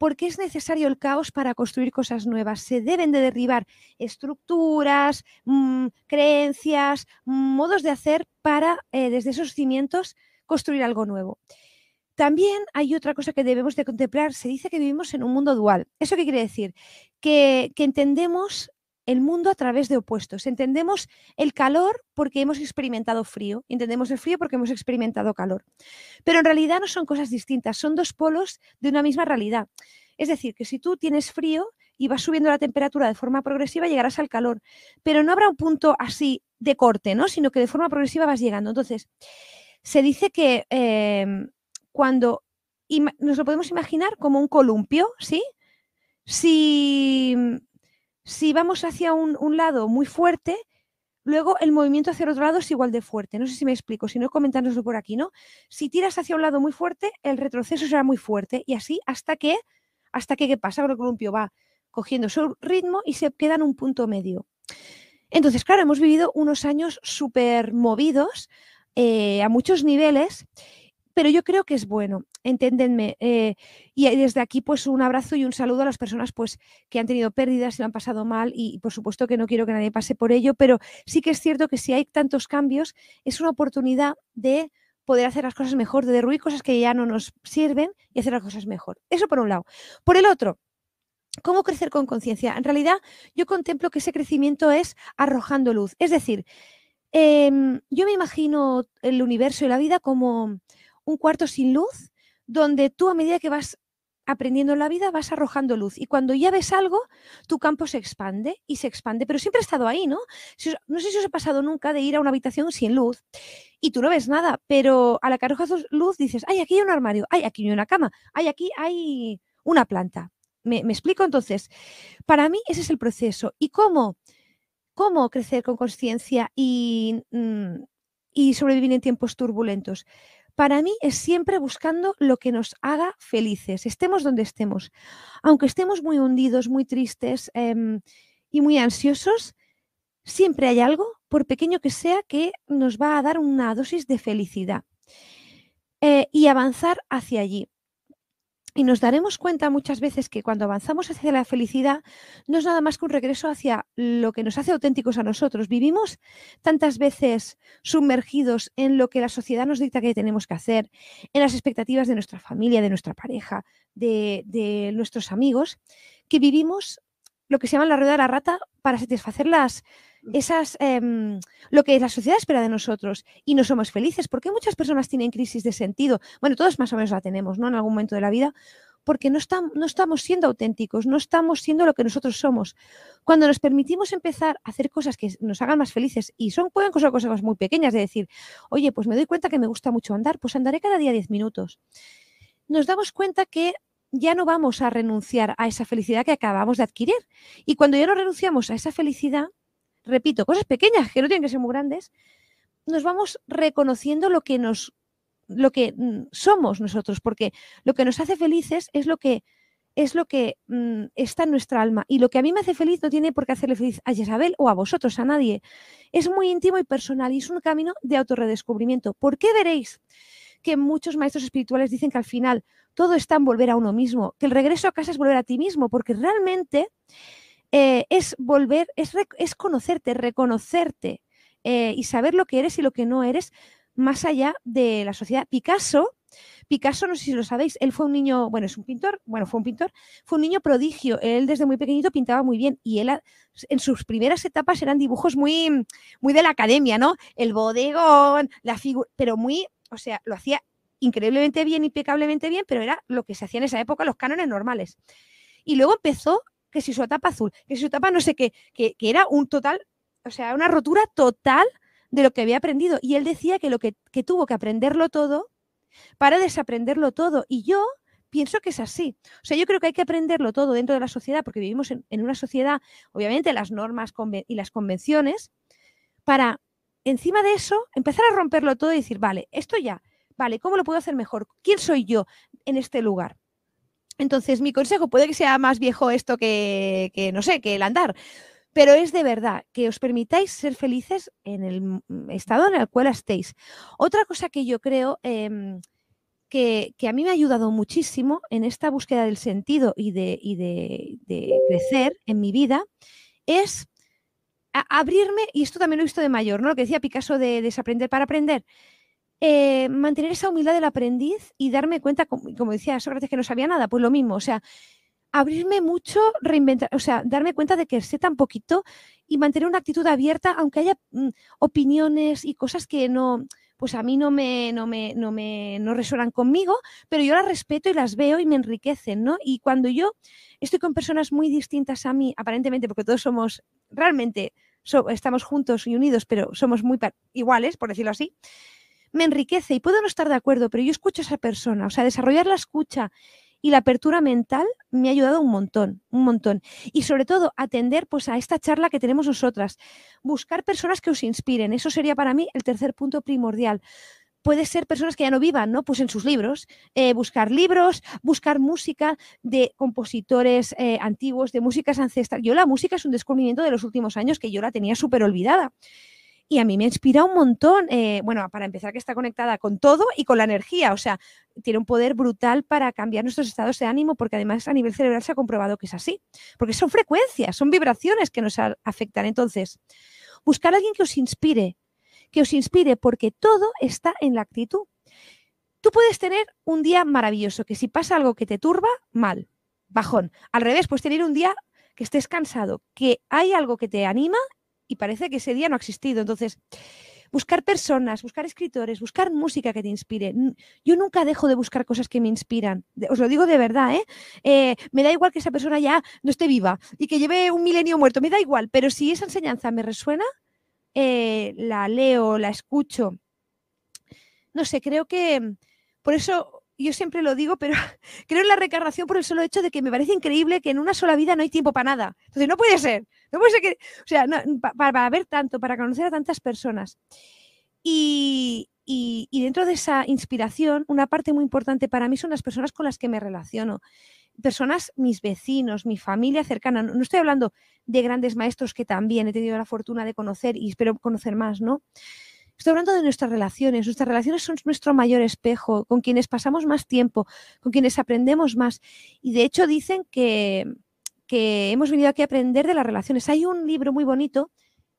porque es necesario el caos para construir cosas nuevas. Se deben de derribar estructuras, mm, creencias, modos de hacer para, eh, desde esos cimientos, construir algo nuevo. También hay otra cosa que debemos de contemplar. Se dice que vivimos en un mundo dual. ¿Eso qué quiere decir? Que, entendemos el mundo a través de opuestos. Entendemos el calor porque hemos experimentado frío, entendemos el frío porque hemos experimentado calor. Pero en realidad no son cosas distintas, son dos polos de una misma realidad. Es decir, que si tú tienes frío y vas subiendo la temperatura de forma progresiva, llegarás al calor. Pero no habrá un punto así de corte, ¿no? Sino que de forma progresiva vas llegando. Entonces, se dice que em, cuando nos lo podemos imaginar como un columpio, ¿sí? Si, si vamos hacia un, lado muy fuerte, luego el movimiento hacia el otro lado es igual de fuerte. No sé si me explico, si no, comentárnoslo por aquí, ¿no? Si tiras hacia un lado muy fuerte, el retroceso será muy fuerte y así hasta que, hasta que, ¿qué pasa? El columpio va cogiendo su ritmo y se queda en un punto medio. Entonces, claro, hemos vivido unos años súper movidos eh, a muchos niveles, pero yo creo que es bueno, enténdenme. Eh, y desde aquí, pues un abrazo y un saludo a las personas pues, que han tenido pérdidas y lo han pasado mal y, por supuesto que no quiero que nadie pase por ello, pero sí que es cierto que si hay tantos cambios, es una oportunidad de poder hacer las cosas mejor, de derruir cosas que ya no nos sirven y hacer las cosas mejor. Eso por un lado. Por el otro, ¿Cómo crecer con conciencia? En realidad, yo contemplo que ese crecimiento es arrojando luz. Es decir, em, yo me imagino el universo y la vida como un cuarto sin luz, donde tú a medida que vas aprendiendo la vida vas arrojando luz y cuando ya ves algo, tu campo se expande y se expande, pero siempre ha estado ahí, ¿no? no sé si os ha pasado nunca de ir a una habitación sin luz y tú no ves nada, pero a la que arrojas luz dices, ay, aquí hay un armario, ay, aquí hay una cama, ay, aquí hay una planta. ¿Me, explico? Entonces, para mí ese es el proceso. ¿Y cómo? ¿Cómo crecer con conciencia y, mm, y sobrevivir en tiempos turbulentos? Para mí es siempre buscando lo que nos haga felices, estemos donde estemos. Aunque estemos muy hundidos, muy tristes em, y muy ansiosos, siempre hay algo, por pequeño que sea, que nos va a dar una dosis de felicidad eh, y avanzar hacia allí. Y nos daremos cuenta muchas veces que cuando avanzamos hacia la felicidad no es nada más que un regreso hacia lo que nos hace auténticos a nosotros. Vivimos tantas veces sumergidos en lo que la sociedad nos dicta que tenemos que hacer, en las expectativas de nuestra familia, de nuestra pareja, de, nuestros amigos, que vivimos lo que se llama la rueda de la rata para satisfacer las, esas, em, lo que la sociedad espera de nosotros y no somos felices. ¿Por qué muchas personas tienen crisis de sentido? Bueno, todos más o menos la tenemos, ¿no? En algún momento de la vida, porque no, no estamos siendo auténticos, no estamos siendo lo que nosotros somos. Cuando nos permitimos empezar a hacer cosas que nos hagan más felices, y son, pueden ser cosas muy pequeñas, de decir, oye, pues me doy cuenta que me gusta mucho andar, pues andaré cada día 10 minutos. Nos damos cuenta que ya no vamos a renunciar a esa felicidad que acabamos de adquirir. Y cuando ya no renunciamos a esa felicidad, repito, cosas pequeñas que no tienen que ser muy grandes, nos vamos reconociendo lo que nos lo que mm, somos nosotros, porque lo que nos hace felices es lo que es lo que mm, está en nuestra alma. Y lo que a mí me hace feliz no tiene por qué hacerle feliz a Isabel o a vosotros, a nadie. Es muy íntimo y personal y es un camino de autorredescubrimiento. ¿Por qué veréis que muchos maestros espirituales dicen que al final todo está en volver a uno mismo, que el regreso a casa es volver a ti mismo? Porque realmente eh, es volver, es, es, conocerte, reconocerte eh, y saber lo que eres y lo que no eres más allá de la sociedad. Picasso, Picasso, no sé si lo sabéis, él fue un niño, bueno, es un pintor, bueno, fue un pintor, fue un niño prodigio, él desde muy pequeñito pintaba muy bien y él en sus primeras etapas eran dibujos muy, muy de la academia, ¿no? El bodegón, la figura, pero muy, o sea, lo hacía increíblemente bien, impecablemente bien, pero era lo que se hacía en esa época, los cánones normales. Y luego empezó que si su etapa azul, que si su etapa no sé qué, que, era un total, o sea, una rotura total de lo que había aprendido. Y él decía que lo que, tuvo que aprenderlo todo para desaprenderlo todo. Y yo pienso que es así. O sea, yo creo que hay que aprenderlo todo dentro de la sociedad, porque vivimos en una sociedad, obviamente, las normas y las convenciones, para encima de eso empezar a romperlo todo y decir, vale, esto ya, vale, ¿cómo lo puedo hacer mejor? ¿Quién soy yo en este lugar? Entonces, mi consejo puede que sea más viejo esto que, no sé, que el andar, pero es de verdad que os permitáis ser felices en el estado en el cual estéis. Otra cosa que yo creo em, que, a mí me ha ayudado muchísimo en esta búsqueda del sentido y de, de, crecer en mi vida es abrirme, y esto también lo he visto de mayor, ¿no? Lo que decía Picasso de desaprender para aprender. Eh, mantener esa humildad del aprendiz y darme cuenta, como, decía Sócrates, que no sabía nada, pues lo mismo, o sea, abrirme mucho, reinventar, o sea, darme cuenta de que sé tan poquito y mantener una actitud abierta, aunque haya mm, opiniones y cosas que no, pues a mí no me, no me, no me, no resuenan conmigo, pero yo las respeto y las veo y me enriquecen, ¿no? Y cuando yo estoy con personas muy distintas a mí, aparentemente, porque todos somos realmente, estamos juntos y unidos, pero somos muy iguales, por decirlo así, me enriquece y puedo no estar de acuerdo, pero yo escucho a esa persona, o sea, desarrollar la escucha y la apertura mental me ha ayudado un montón, un montón. Y sobre todo, atender pues, a esta charla que tenemos nosotras, buscar personas que os inspiren, eso sería para mí el tercer punto primordial puede ser personas que ya no vivan, ¿no? Pues en sus libros, eh, buscar libros, buscar música de compositores eh, antiguos, de músicas ancestrales. Yo la música es un descubrimiento de los últimos años que yo la tenía súper olvidada. Y a mí me inspira un montón, eh, bueno, para empezar que está conectada con todo y con la energía, o sea, tiene un poder brutal para cambiar nuestros estados de ánimo, porque además a nivel cerebral se ha comprobado que es así, porque son frecuencias, son vibraciones que nos afectan. Entonces, buscar a alguien que os inspire, que os inspire, porque todo está en la actitud. Tú puedes tener un día maravilloso, que si pasa algo que te turba, mal, bajón. Al revés, puedes tener un día que estés cansado, que hay algo que te anima y parece que ese día no ha existido. Entonces, buscar personas, buscar escritores, buscar música que te inspire. Yo nunca dejo de buscar cosas que me inspiran. Os lo digo de verdad, ¿eh? ¿eh? me da igual que esa persona ya no esté viva y que lleve un milenio muerto, me da igual, pero si esa enseñanza me resuena, eh, la leo, la escucho. No sé, creo que por eso yo siempre lo digo, pero creo en la recarnación por el solo hecho de que me parece increíble que en una sola vida no hay tiempo para nada. Entonces, no puede ser. No puede que, o sea, para, ver tanto, para conocer a tantas personas. Y, y, dentro de esa inspiración, una parte muy importante para mí son las personas con las que me relaciono personas, mis vecinos, mi familia cercana. No, estoy hablando de grandes maestros que también he tenido la fortuna de conocer y espero conocer más, ¿no? Estoy hablando de nuestras relaciones. Nuestras relaciones son nuestro mayor espejo, con quienes pasamos más tiempo, con quienes aprendemos más. Y de hecho dicen que, que hemos venido aquí a aprender de las relaciones. Hay un libro muy bonito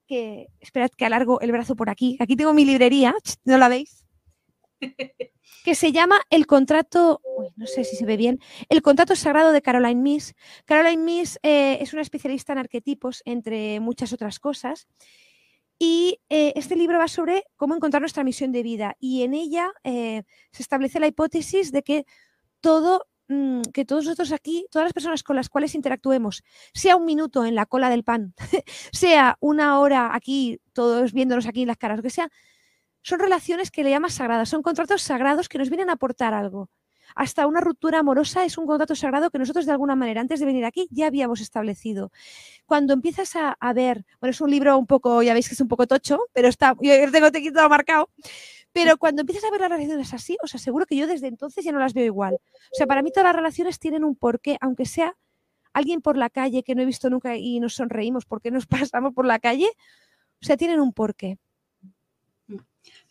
que, esperad que alargo el brazo por aquí. Aquí tengo mi librería, ¿no la veis? que se llama El contrato, no sé si se ve bien, El contrato sagrado de Caroline Miss. Caroline Miss eh, es una especialista en arquetipos, entre muchas otras cosas. Y eh, este libro va sobre cómo encontrar nuestra misión de vida. Y en ella eh, se establece la hipótesis de que todo, mm, que todos nosotros aquí, todas las personas con las cuales interactuemos, sea un minuto en la cola del pan, sea una hora aquí, todos viéndonos aquí en las caras, lo que sea, son relaciones que le llamas sagradas, son contratos sagrados que nos vienen a aportar algo. Hasta una ruptura amorosa es un contrato sagrado que nosotros de alguna manera antes de venir aquí ya habíamos establecido. Cuando empiezas a, ver, bueno, es un libro un poco, ya veis que es un poco tocho, pero está, yo tengo marcado, pero cuando empiezas a ver las relaciones así, os aseguro que yo desde entonces ya no las veo igual. O sea, para mí todas las relaciones tienen un porqué, aunque sea alguien por la calle que no he visto nunca y nos sonreímos porque nos pasamos por la calle, o sea, tienen un porqué.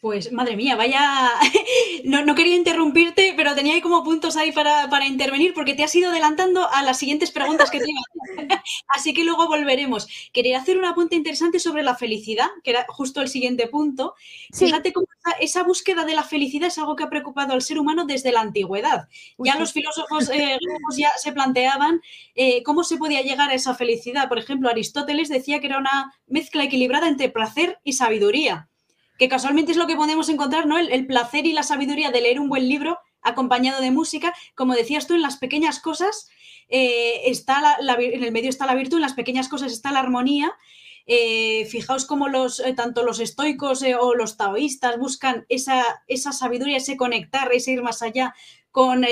Pues madre mía, vaya. no, quería interrumpirte, pero tenía ahí como puntos ahí para, intervenir porque te has ido adelantando a las siguientes preguntas que te Así que luego volveremos. Quería hacer un apunte interesante sobre la felicidad, que era justo el siguiente punto. Fíjate cómo esa, búsqueda de la felicidad es algo que ha preocupado al ser humano desde la antigüedad. ya los filósofos eh, ya se planteaban eh, cómo se podía llegar a esa felicidad. Por ejemplo, Aristóteles decía que era una mezcla equilibrada entre placer y sabiduría que casualmente es lo que podemos encontrar, ¿no? El, placer y la sabiduría de leer un buen libro acompañado de música. Como decías tú, en las pequeñas cosas eh, está en el medio está la virtud, en las pequeñas cosas está la armonía. Eh, fijaos cómo los, eh, tanto los estoicos o los taoístas buscan esa, esa, sabiduría, ese conectar, ese ir más allá, con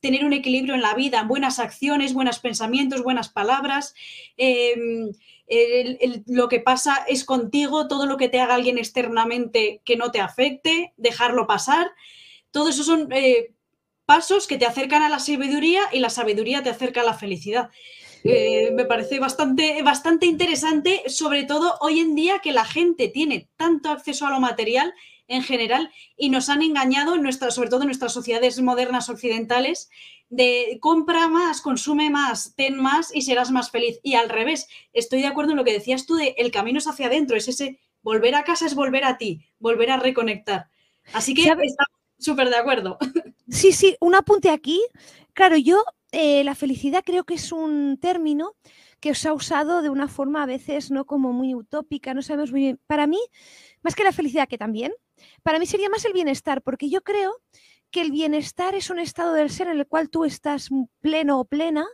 tener un equilibrio en la vida, buenas acciones, buenos pensamientos, buenas palabras lo que pasa es contigo, todo lo que te haga alguien externamente que no te afecte, dejarlo pasar. Todo eso son eh, pasos que te acercan a la sabiduría y la sabiduría te acerca a la felicidad. Eh, me parece bastante, bastante interesante, sobre todo hoy en día que la gente tiene tanto acceso a lo material en general y nos han engañado, en sobre todo en nuestras sociedades modernas occidentales, de compra más, consume más, ten más y serás más feliz. Y al revés, estoy de acuerdo en lo que decías tú de el camino es hacia adentro, es ese volver a casa es volver a ti, volver a reconectar. Así que estamos súper de acuerdo. Sí, sí, un apunte aquí. Claro, yo eh, la felicidad creo que es un término que os ha usado de una forma a veces no como muy utópica, no sabemos muy bien. Para mí, más que la felicidad, que también, para mí sería más el bienestar, porque yo creo que el bienestar es un estado del ser en el cual tú estás pleno o plena,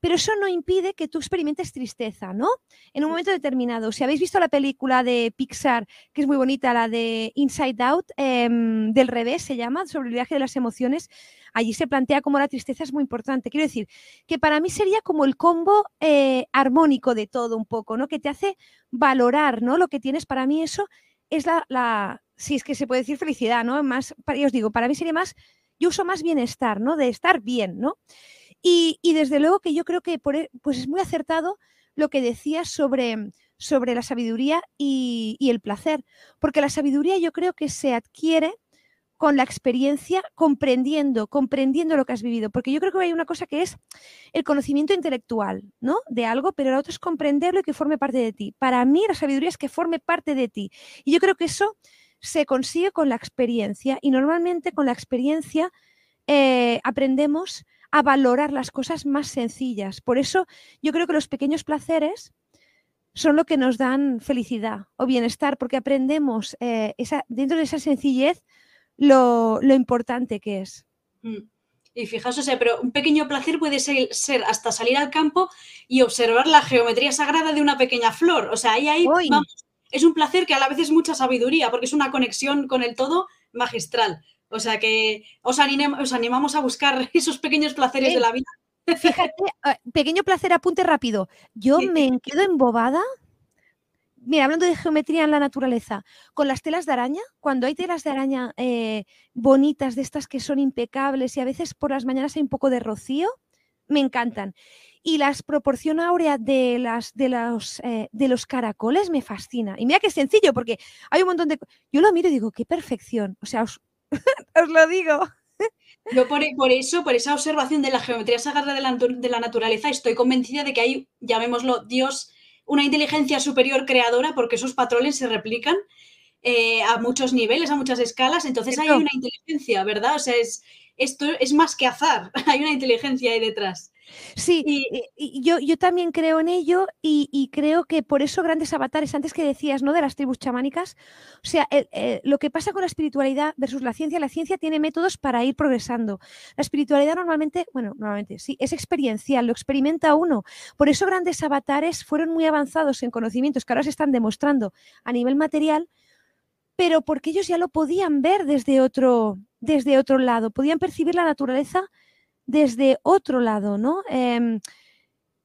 pero eso no impide que tú experimentes tristeza, ¿no? En un momento determinado. Si habéis visto la película de Pixar, que es muy bonita, la de Inside Out, em, del revés se llama, sobre el viaje de las emociones, allí se plantea cómo la tristeza es muy importante. Quiero decir, que para mí sería como el combo eh, armónico de todo un poco, ¿no? Que te hace valorar, ¿no? Lo que tienes, para mí eso es la, si es que se puede decir felicidad, ¿no? Más, os digo, para mí sería más, yo uso más bienestar, ¿no? De estar bien, ¿no? Y, desde luego que yo creo que por, e, pues es muy acertado lo que decías sobre, sobre la sabiduría y, y, el placer, porque la sabiduría yo creo que se adquiere con la experiencia, comprendiendo, comprendiendo lo que has vivido, porque yo creo que hay una cosa que es el conocimiento intelectual, ¿no? De algo, pero la otra es comprenderlo y que forme parte de ti. Para mí la sabiduría es que forme parte de ti. Y yo creo que eso se consigue con la experiencia y normalmente con la experiencia eh, aprendemos a valorar las cosas más sencillas. Por eso yo creo que los pequeños placeres son lo que nos dan felicidad o bienestar, porque aprendemos eh, esa, dentro de esa sencillez lo, importante que es. Mm. Y fijaos, o sea, pero un pequeño placer puede ser, ser, hasta salir al campo y observar la geometría sagrada de una pequeña flor. O sea, ahí, ahí es un placer que a la vez es mucha sabiduría, porque es una conexión con el todo magistral. O sea que os, os animamos a buscar esos pequeños placeres de la vida. Fíjate, eh, pequeño placer, apunte rápido. Yo me quedo embobada. Mira, hablando de geometría en la naturaleza, con las telas de araña, cuando hay telas de araña eh, bonitas, de estas que son impecables y a veces por las mañanas hay un poco de rocío, me encantan. Y la proporción áurea de, las, de, los, eh, de los caracoles me fascina. Y mira es sencillo, porque hay un montón de... Yo lo miro y digo, qué perfección. O sea, os, os lo digo. Yo por, por, eso, por esa observación de la geometría sagrada de la, de la, naturaleza, estoy convencida de que hay, llamémoslo Dios, una inteligencia superior creadora, porque esos patrones se replican eh, a muchos niveles, a muchas escalas, entonces hay una inteligencia, ¿verdad? O sea, es, esto es más que azar, hay una inteligencia ahí detrás. Sí, y, yo, yo, también creo en ello y, creo que por eso grandes avatares, antes que decías, ¿no? De las tribus chamánicas, o sea, lo que pasa con la espiritualidad versus la ciencia, la ciencia tiene métodos para ir progresando. La espiritualidad normalmente, bueno, normalmente sí, es experiencial, lo experimenta uno. Por eso grandes avatares fueron muy avanzados en conocimientos que ahora se están demostrando a nivel material, pero porque ellos ya lo podían ver desde otro, desde otro lado, podían percibir la naturaleza desde otro lado, ¿no? Em,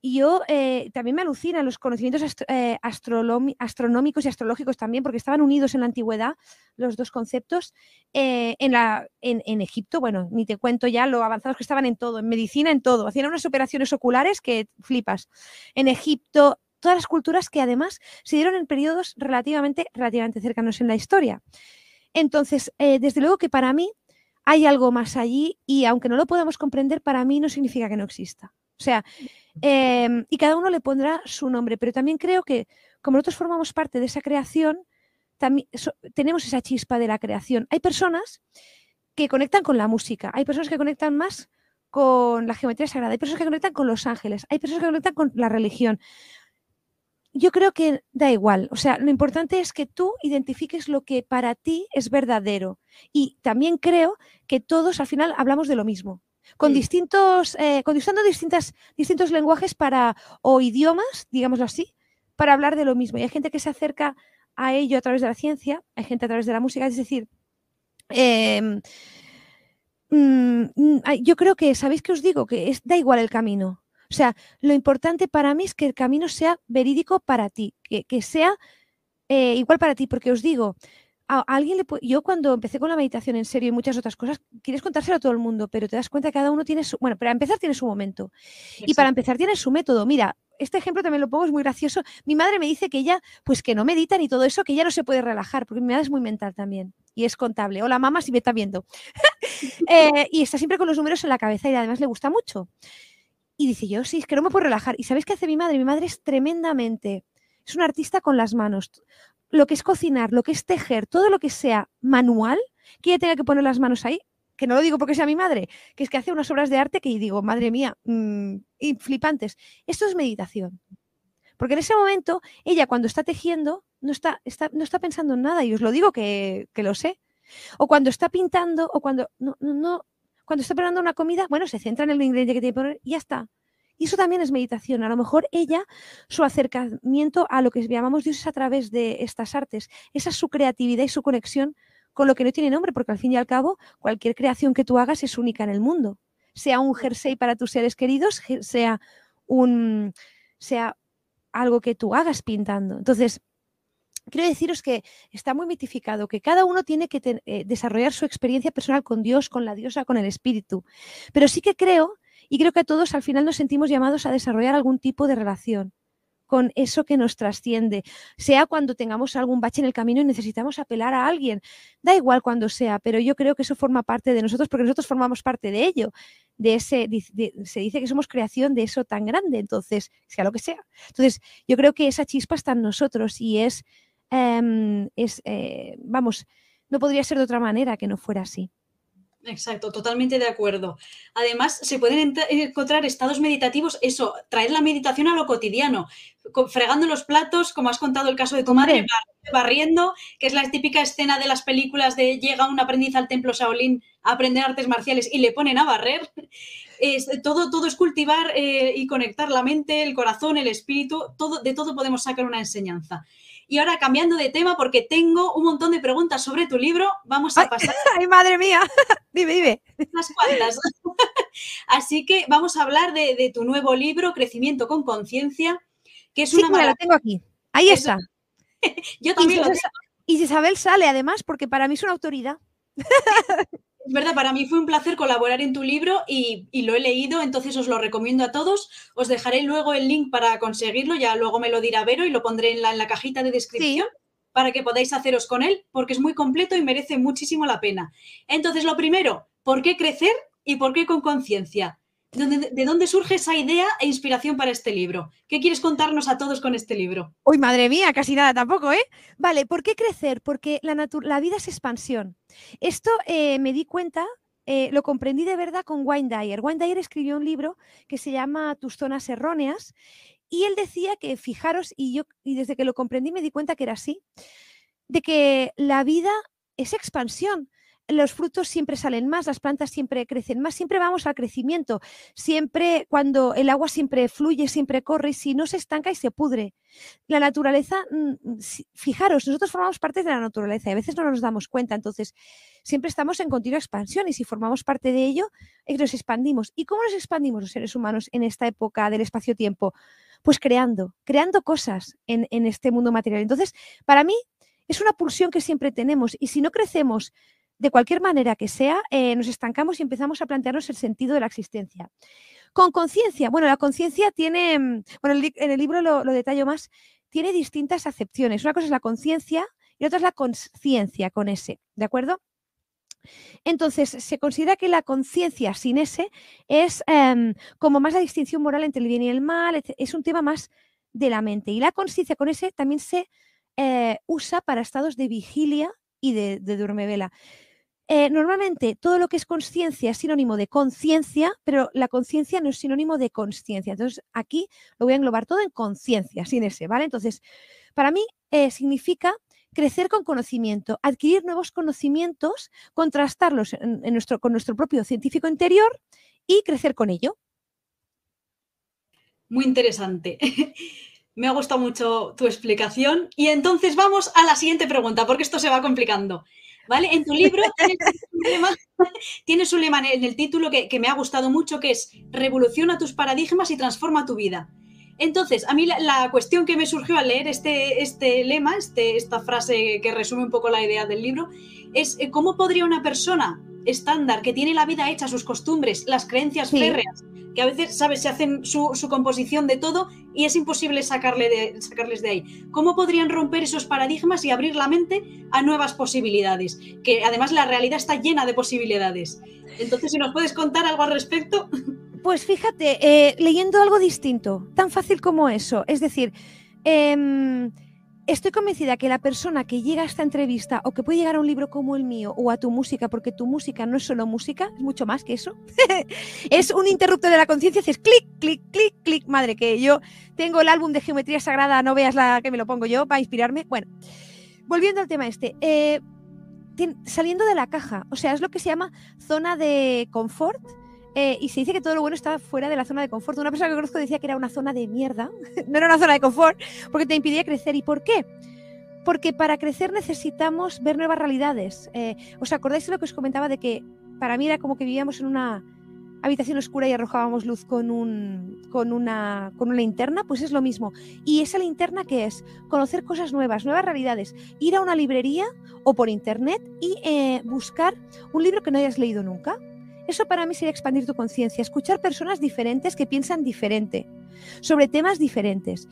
y yo eh, también me alucinan los conocimientos eh, astronómicos y astrológicos también, porque estaban unidos en la antigüedad los dos conceptos. Eh, en, Egipto, bueno, ni te cuento ya lo avanzados que estaban en todo, en medicina, en todo. Hacían unas operaciones oculares que flipas. En Egipto, todas las culturas que además se dieron en periodos relativamente, relativamente cercanos en la historia. Entonces, desde luego que para mí hay algo más allí y aunque no lo podamos comprender, para mí no significa que no exista. O sea, em, y cada uno le pondrá su nombre, pero también creo que como nosotros formamos parte de esa creación, también tenemos esa chispa de la creación. Hay personas que conectan con la música, hay personas que conectan más con la geometría sagrada, hay personas que conectan con los ángeles, hay personas que conectan con la religión, yo creo que da igual. O sea, lo importante es que tú identifiques lo que para ti es verdadero. Y también creo que todos al final hablamos de lo mismo. Con distintos, eh, con distintas, distintos lenguajes para, o idiomas, digámoslo así, para hablar de lo mismo. Y hay gente que se acerca a ello a través de la ciencia, hay gente a través de la música, es decir, em, mm, yo creo que, ¿sabéis qué os digo? Que es, da igual el camino. O sea, lo importante para mí es que el camino sea verídico para ti, que, sea eh, igual para ti, porque os digo, a, alguien le yo cuando empecé con la meditación en serio y muchas otras cosas, quieres contárselo a todo el mundo, pero te das cuenta que cada uno tiene su, bueno, para empezar tiene su momento y para empezar tiene su método. Mira, este ejemplo también lo pongo, es muy gracioso. Mi madre me dice que ella, pues que no medita ni todo eso, que ella no se puede relajar, porque mi madre es muy mental también y es contable. Hola mamá, si me está viendo. Eh, y está siempre con los números en la cabeza y además le gusta mucho. Y dice yo, sí, es que no me puedo relajar. ¿Y sabéis qué hace mi madre? Mi madre es tremendamente, es una artista con las manos. Lo que es cocinar, lo que es tejer, todo lo que sea manual, que ella tenga que poner las manos ahí, que no lo digo porque sea mi madre, que es que hace unas obras de arte que digo, madre mía, mm, y flipantes. Esto es meditación. Porque en ese momento, ella cuando está tejiendo, no está, está, no está pensando en nada, y os lo digo que, que lo sé. O cuando está pintando, o cuando no, no, no, cuando está preparando una comida, bueno, se centra en el ingrediente que tiene que poner y ya está. Y eso también es meditación. A lo mejor ella, su acercamiento a lo que llamamos Dios es a través de estas artes. Esa es su creatividad y su conexión con lo que no tiene nombre, porque al fin y al cabo cualquier creación que tú hagas es única en el mundo. Sea un jersey para tus seres queridos, sea un sea algo que tú hagas pintando. Entonces, quiero deciros que está muy mitificado, que cada uno tiene que eh, desarrollar su experiencia personal con Dios, con la diosa, con el espíritu. Pero sí que creo, y creo que todos al final nos sentimos llamados a desarrollar algún tipo de relación con eso que nos trasciende, sea cuando tengamos algún bache en el camino y necesitamos apelar a alguien, da igual cuando sea, pero yo creo que eso forma parte de nosotros porque nosotros formamos parte de ello, de ese, se dice que somos creación de eso tan grande, entonces, sea lo que sea. Entonces, yo creo que esa chispa está en nosotros y es, em, es eh, vamos, no podría ser de otra manera que no fuera así. Exacto, totalmente de acuerdo. Además, se pueden encontrar estados meditativos, eso, traer la meditación a lo cotidiano, fregando los platos, como has contado el caso de tu madre, barriendo, que es la típica escena de las películas de llega un aprendiz al templo Shaolin a aprender artes marciales y le ponen a barrer. Es, todo, todo es cultivar eh, y conectar la mente, el corazón, el espíritu, todo, de todo podemos sacar una enseñanza. Y ahora cambiando de tema, porque tengo un montón de preguntas sobre tu libro, vamos a pasar. ¡Ay, madre mía! dime, dime. Unas cuantas. Así que vamos a hablar de, tu nuevo libro, Crecimiento con Conciencia, que es una sí, lo tengo aquí. Ahí está. Yo también lo tengo. Y Isabel sale además, porque para mí es una autoridad. Es verdad, para mí fue un placer colaborar en tu libro y, lo he leído, entonces os lo recomiendo a todos. Os dejaré luego el link para conseguirlo, ya luego me lo dirá Vero y lo pondré en la, en la cajita de descripción. para que podáis haceros con él, porque es muy completo y merece muchísimo la pena. Entonces, lo primero, ¿por qué crecer y por qué con conciencia? ¿De dónde surge esa idea e inspiración para este libro? ¿Qué quieres contarnos a todos con este libro? Uy, madre mía, casi nada tampoco, ¿eh? Vale, ¿por qué crecer? Porque la, la vida es expansión. Esto eh, me di cuenta, eh, lo comprendí de verdad con Wayne Dyer. Wayne Dyer escribió un libro que se llama Tus zonas erróneas y él decía que, fijaros, y yo y desde que lo comprendí me di cuenta que era así, de que la vida es expansión los frutos siempre salen más, las plantas siempre crecen más, siempre vamos al crecimiento, siempre cuando el agua siempre fluye, siempre corre, y si no se estanca y se pudre. La naturaleza, mm, fijaros, nosotros formamos parte de la naturaleza y a veces no nos damos cuenta, entonces siempre estamos en continua expansión y si formamos parte de ello, eh, nos expandimos. ¿Y cómo nos expandimos los seres humanos en esta época del espacio-tiempo? Pues creando, creando cosas en, en este mundo material. Entonces, para mí es una pulsión que siempre tenemos y si no crecemos, de cualquier manera que sea, eh, nos estancamos y empezamos a plantearnos el sentido de la existencia. Con conciencia, bueno, la conciencia tiene, mm, bueno, en el libro lo, detallo más, tiene distintas acepciones. Una cosa es la conciencia y otra es la conciencia con S, ¿de acuerdo? Entonces, se considera que la conciencia sin S es em, como más la distinción moral entre el bien y el mal, es un tema más de la mente. Y la conciencia con S también se eh, usa para estados de vigilia y de, de vela. Eh, normalmente todo lo que es conciencia es sinónimo de conciencia, pero la conciencia no es sinónimo de consciencia. Entonces aquí lo voy a englobar todo en conciencia, sin ese, ¿vale? Entonces, para mí eh, significa crecer con conocimiento, adquirir nuevos conocimientos, contrastarlos con nuestro propio científico interior y crecer con ello. Muy interesante. Me ha gustado mucho tu explicación. Y entonces vamos a la siguiente pregunta, porque esto se va complicando. ¿Vale? En tu libro tienes un lema, en el título que, me ha gustado mucho, que es Revoluciona tus paradigmas y transforma tu vida. Entonces, a mí la, cuestión que me surgió al leer este, este lema, este, esta frase que resume un poco la idea del libro, es eh, cómo podría una persona estándar que tiene la vida hecha, sus costumbres, las creencias férreas, que a veces, ¿sabes?, se hacen su, composición de todo y es imposible sacarle sacarles de ahí. ¿Cómo podrían romper esos paradigmas y abrir la mente a nuevas posibilidades? Que además la realidad está llena de posibilidades. Entonces, si nos puedes contar algo al respecto. Pues fíjate, eh, leyendo algo distinto, tan fácil como eso. Es decir, em, Estoy convencida que la persona que llega a esta entrevista o que puede llegar a un libro como el mío o a tu música, porque tu música no es solo música, es mucho más que eso, es un interruptor de la conciencia, haces clic, clic, clic, clic, madre, que yo tengo el álbum de Geometría Sagrada, no veas la que me lo pongo yo para inspirarme. Bueno, volviendo al tema este, eh, saliendo de la caja, o sea, es lo que se llama zona de confort, eh, y se dice que todo lo bueno está fuera de la zona de confort. Una persona que conozco decía que era una zona de mierda, no era una zona de confort, porque te impedía crecer. ¿Y por qué? Porque para crecer necesitamos ver nuevas realidades. Eh, ¿Os acordáis de lo que os comentaba de que para mí era como que vivíamos en una habitación oscura y arrojábamos luz con, un, con, una, con una linterna? Pues es lo mismo. ¿Y esa linterna qué es? Conocer cosas nuevas, nuevas realidades. Ir a una librería o por internet y eh, buscar un libro que no hayas leído nunca eso para mí sería expandir tu conciencia, escuchar personas diferentes que piensan diferente, sobre temas diferentes.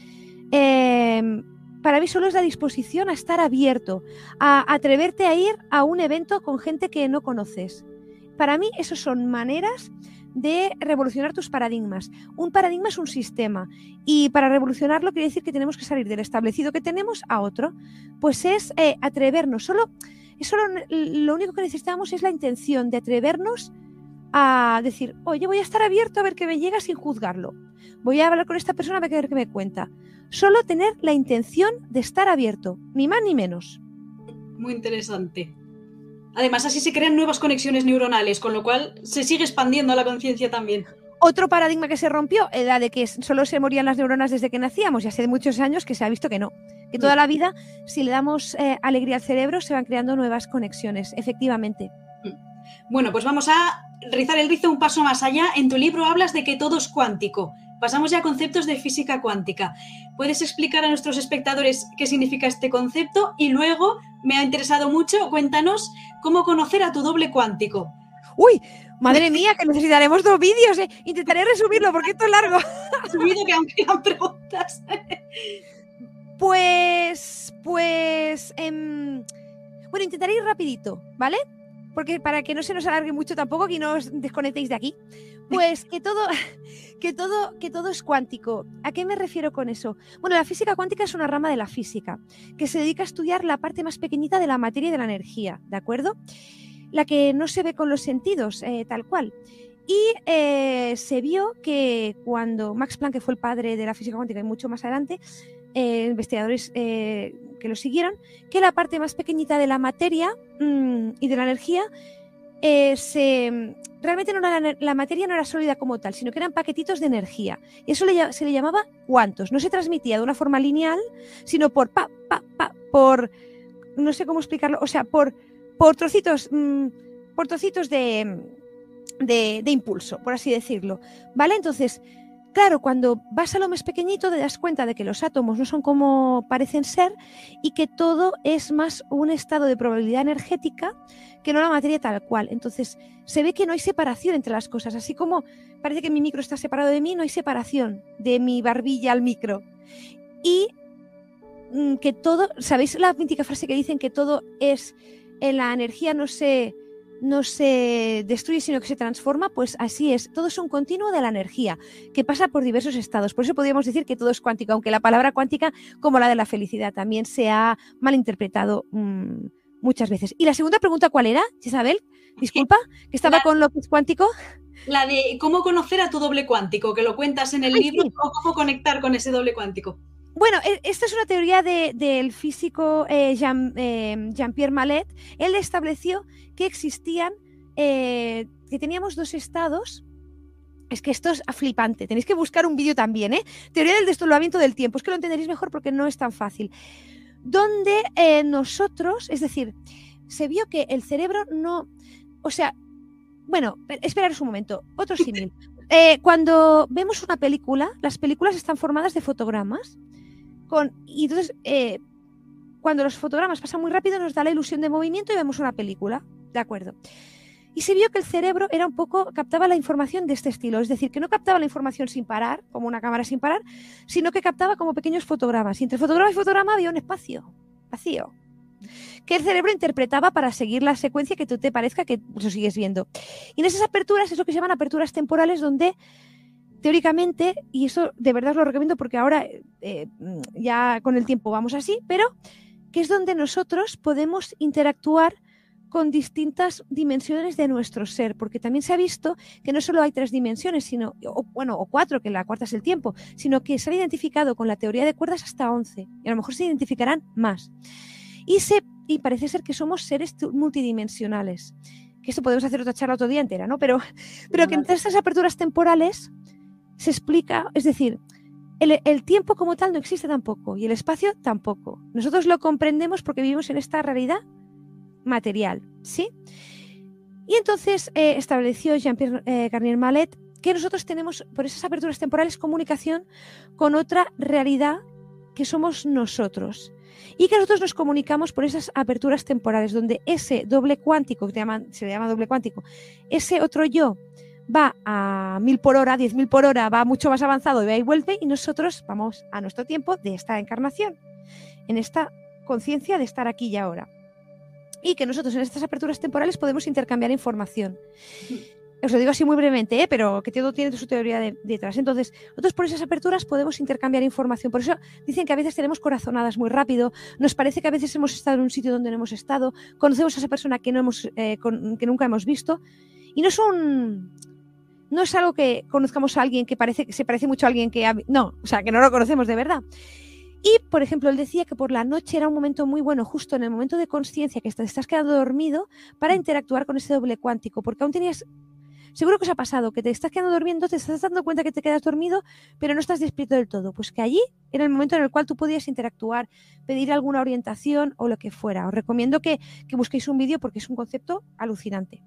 Em, para mí solo es la disposición a estar abierto, a atreverte a ir a un evento con gente que no conoces. Para mí, esas son maneras de revolucionar tus paradigmas. Un paradigma es un sistema y para revolucionarlo quiere decir que tenemos que salir del establecido que tenemos a otro. Pues es eh, atrevernos. Solo, solo lo único que necesitamos es la intención de atrevernos a decir, oye, voy a estar abierto a ver qué me llega sin juzgarlo. Voy a hablar con esta persona a ver qué me cuenta. Solo tener la intención de estar abierto, ni más ni menos. Muy interesante. Además, así se crean nuevas conexiones neuronales, con lo cual se sigue expandiendo la conciencia también. Otro paradigma que se rompió era de que solo se morían las neuronas desde que nacíamos y hace muchos años que se ha visto que no. Que toda la vida, si le damos eh, alegría al cerebro, se van creando nuevas conexiones, efectivamente. Mm. Bueno, pues vamos a rizar el rizo un paso más allá, en tu libro hablas de que todo es cuántico. Pasamos ya a conceptos de física cuántica. ¿Puedes explicar a nuestros espectadores qué significa este concepto? Y luego, me ha interesado mucho, cuéntanos cómo conocer a tu doble cuántico. Uy, madre mía, que necesitaremos dos vídeos. Eh. Intentaré resumirlo porque esto es largo. Subido que aunque quedan preguntas. Pues, pues, em, bueno, intentaré ir rapidito, ¿vale? Porque para que no se nos alargue mucho tampoco, que no os desconectéis de aquí, pues que todo, que todo, que todo es cuántico. ¿A qué me refiero con eso? Bueno, la física cuántica es una rama de la física que se dedica a estudiar la parte más pequeñita de la materia y de la energía, ¿de acuerdo? La que no se ve con los sentidos, eh, tal cual. Y eh, se vio que cuando Max Planck, que fue el padre de la física cuántica y mucho más adelante, eh, investigadores eh, que lo siguieron, que la parte más pequeñita de la materia mm, y de la energía eh, se, realmente no la, materia no era sólida como tal, sino que eran paquetitos de energía. Y eso se le llamaba cuantos. No se transmitía de una forma lineal, sino por pa, pa, pa, por, no sé cómo explicarlo, o sea, por, por trocitos, mm, por trocitos de, de, de impulso, por así decirlo. ¿Vale? Entonces, Claro, cuando vas a lo más pequeñito te das cuenta de que los átomos no son como parecen ser y que todo es más un estado de probabilidad energética que no la materia tal cual. Entonces, se ve que no hay separación entre las cosas, así como parece que mi micro está separado de mí, no hay separación de mi barbilla al micro. Y mm, que todo, ¿sabéis la mítica frase que dicen que todo es en la energía no se no se destruye, sino que se transforma, pues así es. Todo es un continuo de la energía que pasa por diversos estados. Por eso podríamos decir que todo es cuántico, aunque la palabra cuántica, como la de la felicidad, también se ha malinterpretado mm, muchas veces. Y la segunda pregunta, ¿cuál era, Isabel? Disculpa, que estaba con es cuántico. La de cómo conocer a tu doble cuántico, que lo cuentas en el libro, o cómo conectar con ese doble cuántico. Bueno, e, esta es una teoría del físico eh, eh, Jean-Pierre Mallet. Él estableció que existían, eh, que teníamos dos estados. Es que esto es flipante. Tenéis que buscar un vídeo también, ¿eh? Teoría del desdoblamiento del tiempo. Es que lo entenderéis mejor porque no es tan fácil. Donde nosotros, es decir, se vio que el cerebro no. O sea, bueno, esperaros un momento. Otro símil. cuando vemos una película, las películas están formadas de fotogramas y entonces, eh, cuando los fotogramas pasan muy rápido, nos da la ilusión de movimiento y vemos una película. De acuerdo. Y se vio que el cerebro era un poco, captaba la información de este estilo, es decir, que no captaba la información sin parar, como una cámara sin parar, sino que captaba como pequeños fotogramas. Y entre fotograma y fotograma había un espacio vacío, que el cerebro interpretaba para seguir la secuencia que tú te parezca que lo sigues viendo. Y en esas aperturas es lo que se llaman aperturas temporales, donde teóricamente, y eso de verdad os lo recomiendo porque ahora eh, mm, ya con el tiempo vamos así, pero que es donde nosotros podemos interactuar con distintas dimensiones de nuestro ser, porque también se ha visto que no solo hay tres dimensiones, sino, o, bueno, o cuatro, que la cuarta es el tiempo, sino que se ha identificado con la teoría de cuerdas hasta once, y a lo mejor se identificarán más. Y, se, y parece ser que somos seres multidimensionales. que esto podemos hacer otra charla otro día entera, ¿no? Pero, pero que entre estas aperturas temporales se explica, es decir, el, tiempo como tal no existe tampoco y el espacio tampoco. Nosotros lo comprendemos porque vivimos en esta realidad material, ¿sí? Y entonces eh, estableció Jean-Pierre eh, Garnier Mallet que nosotros tenemos, por esas aperturas temporales, comunicación con otra realidad que somos nosotros. Y que nosotros nos comunicamos por esas aperturas temporales, donde ese doble cuántico, que se le llama doble cuántico, ese otro yo va a mil por hora, diez mil por hora, va mucho más avanzado y va y vuelve, y nosotros vamos a nuestro tiempo de esta encarnación, en esta conciencia de estar aquí y ahora. Y que nosotros en estas aperturas temporales podemos intercambiar información os lo digo así muy brevemente, ¿eh? pero que todo tiene su teoría detrás. Entonces, nosotros por esas aperturas podemos intercambiar información. Por eso dicen que a veces tenemos corazonadas muy rápido, nos parece que a veces hemos estado en un sitio donde no hemos estado, conocemos a esa persona que, no hemos, eh, que nunca hemos visto, y no es un... No es algo que conozcamos a alguien que parece que se parece mucho a alguien que... no, o sea, que no lo conocemos de verdad. Y, por ejemplo, él decía que por la noche era un momento muy bueno, justo en el momento de conciencia que te estás quedando dormido, para interactuar con ese doble cuántico, porque aún tenías Seguro que os ha pasado que te estás quedando durmiendo, te estás dando cuenta que te quedas dormido, pero no estás despierto del todo. Pues que allí era el momento en el cual tú podías interactuar, pedir alguna orientación o lo que fuera. Os recomiendo que, busquéis un vídeo porque es un concepto alucinante.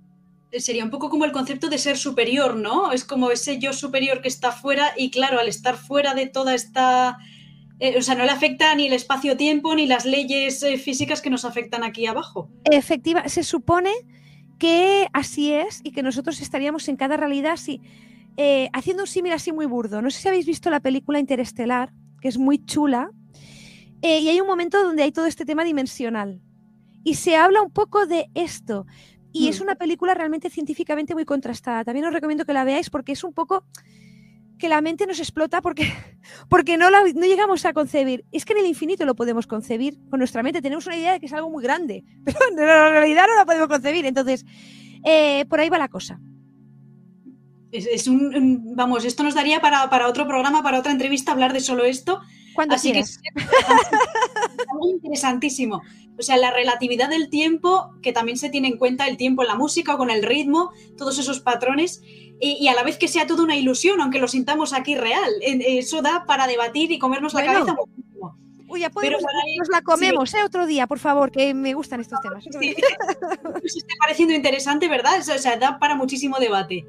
Sería un poco como el concepto de ser superior, ¿no? Es como ese yo superior que está fuera y claro, al estar fuera de toda esta... Eh, o sea, no le afecta ni el espacio-tiempo ni las leyes eh, físicas que nos afectan aquí abajo. Efectiva, se supone que así es y que nosotros estaríamos en cada realidad así. Eh, haciendo un símil así muy burdo. No sé si habéis visto la película Interestelar, que es muy chula, y hay un momento donde hay todo este tema dimensional. Y se habla un poco de esto. Y es hmm. una película realmente científicamente muy contrastada. También os recomiendo que la veáis porque es un poco que la mente nos explota porque, porque no, la, no llegamos a concebir. Es que en el infinito lo podemos concebir con nuestra mente. Tenemos una idea de que es algo muy grande, pero en la realidad no la podemos concebir. Entonces, eh, por ahí va la cosa. Es, un, vamos, esto nos daría para, para, otro programa, para otra entrevista, hablar de solo esto. Cuando Así que algo interesantísimo. O sea, la relatividad del tiempo, que también se tiene en cuenta el tiempo en la música o con el ritmo, todos esos patrones y, a la vez que sea toda una ilusión, aunque lo sintamos aquí real. Eso da para debatir y comernos la cabeza muchísimo. Uy, ya podemos, nos la comemos ¿eh? otro día, por favor, que me gustan estos temas. Sí. Nos está pareciendo interesante, ¿verdad? O sea, da para muchísimo debate.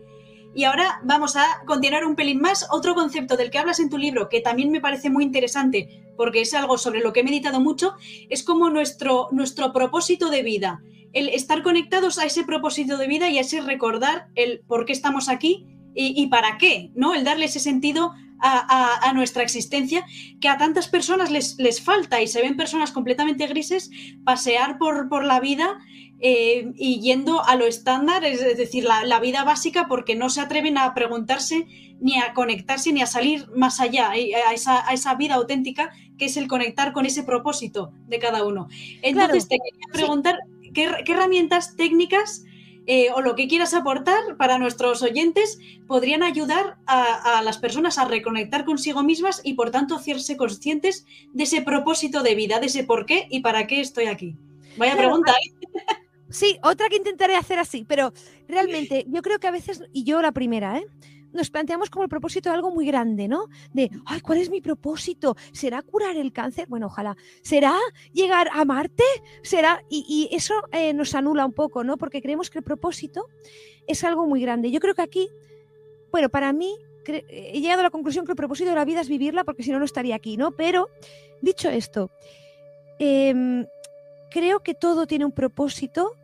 Y ahora vamos a continuar un pelín más. Otro concepto del que hablas en tu libro, que también me parece muy interesante, porque es algo sobre lo que he meditado mucho, es como nuestro, nuestro propósito de vida el estar conectados a ese propósito de vida y a ese recordar el por qué estamos aquí y, para qué, ¿no? El darle ese sentido a, nuestra existencia que a tantas personas les, les, falta y se ven personas completamente grises pasear por, por la vida eh, y yendo a lo estándar, es decir, la, la, vida básica porque no se atreven a preguntarse ni a conectarse ni a salir más allá, eh, a esa, a esa vida auténtica que es el conectar con ese propósito de cada uno. Entonces te quería preguntar... ¿qué, herramientas técnicas eh, o lo que quieras aportar para nuestros oyentes podrían ayudar a, las personas a reconectar consigo mismas y por tanto hacerse conscientes de ese propósito de vida, de ese por qué y para qué estoy aquí. Vaya pregunta. ¿eh? Sí, otra que intentaré hacer así, pero realmente yo creo que a veces, y yo la primera, ¿eh? Nos planteamos como el propósito de algo muy grande, ¿no? De, ay, ¿cuál es mi propósito? ¿Será curar el cáncer? Bueno, ojalá. ¿Será llegar a Marte? ¿Será? Y, eso eh, nos anula un poco, ¿no? Porque creemos que el propósito es algo muy grande. Yo creo que aquí, bueno, para mí he llegado a la conclusión que el propósito de la vida es vivirla porque si no, no estaría aquí, ¿no? Pero, dicho esto, em, creo que todo tiene un propósito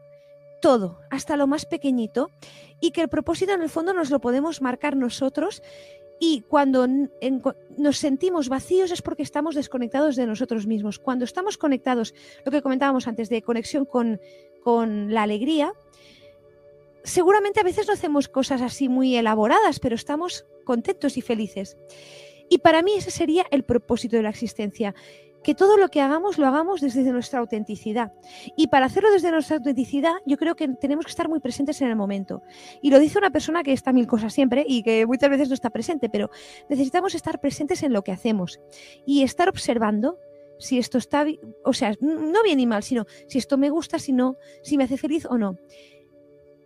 todo, hasta lo más pequeñito, y que el propósito en el fondo nos lo podemos marcar nosotros y cuando nos sentimos vacíos es porque estamos desconectados de nosotros mismos. Cuando estamos conectados, lo que comentábamos antes de conexión con, con la alegría, seguramente a veces no hacemos cosas así muy elaboradas, pero estamos contentos y felices. Y para mí ese sería el propósito de la existencia que todo lo que hagamos lo hagamos desde nuestra autenticidad. Y para hacerlo desde nuestra autenticidad, yo creo que tenemos que estar muy presentes en el momento. Y lo dice una persona que está mil cosas siempre y que muchas veces no está presente, pero necesitamos estar presentes en lo que hacemos y estar observando si esto está, o sea, no bien ni mal, sino si esto me gusta, si no, si me hace feliz o no.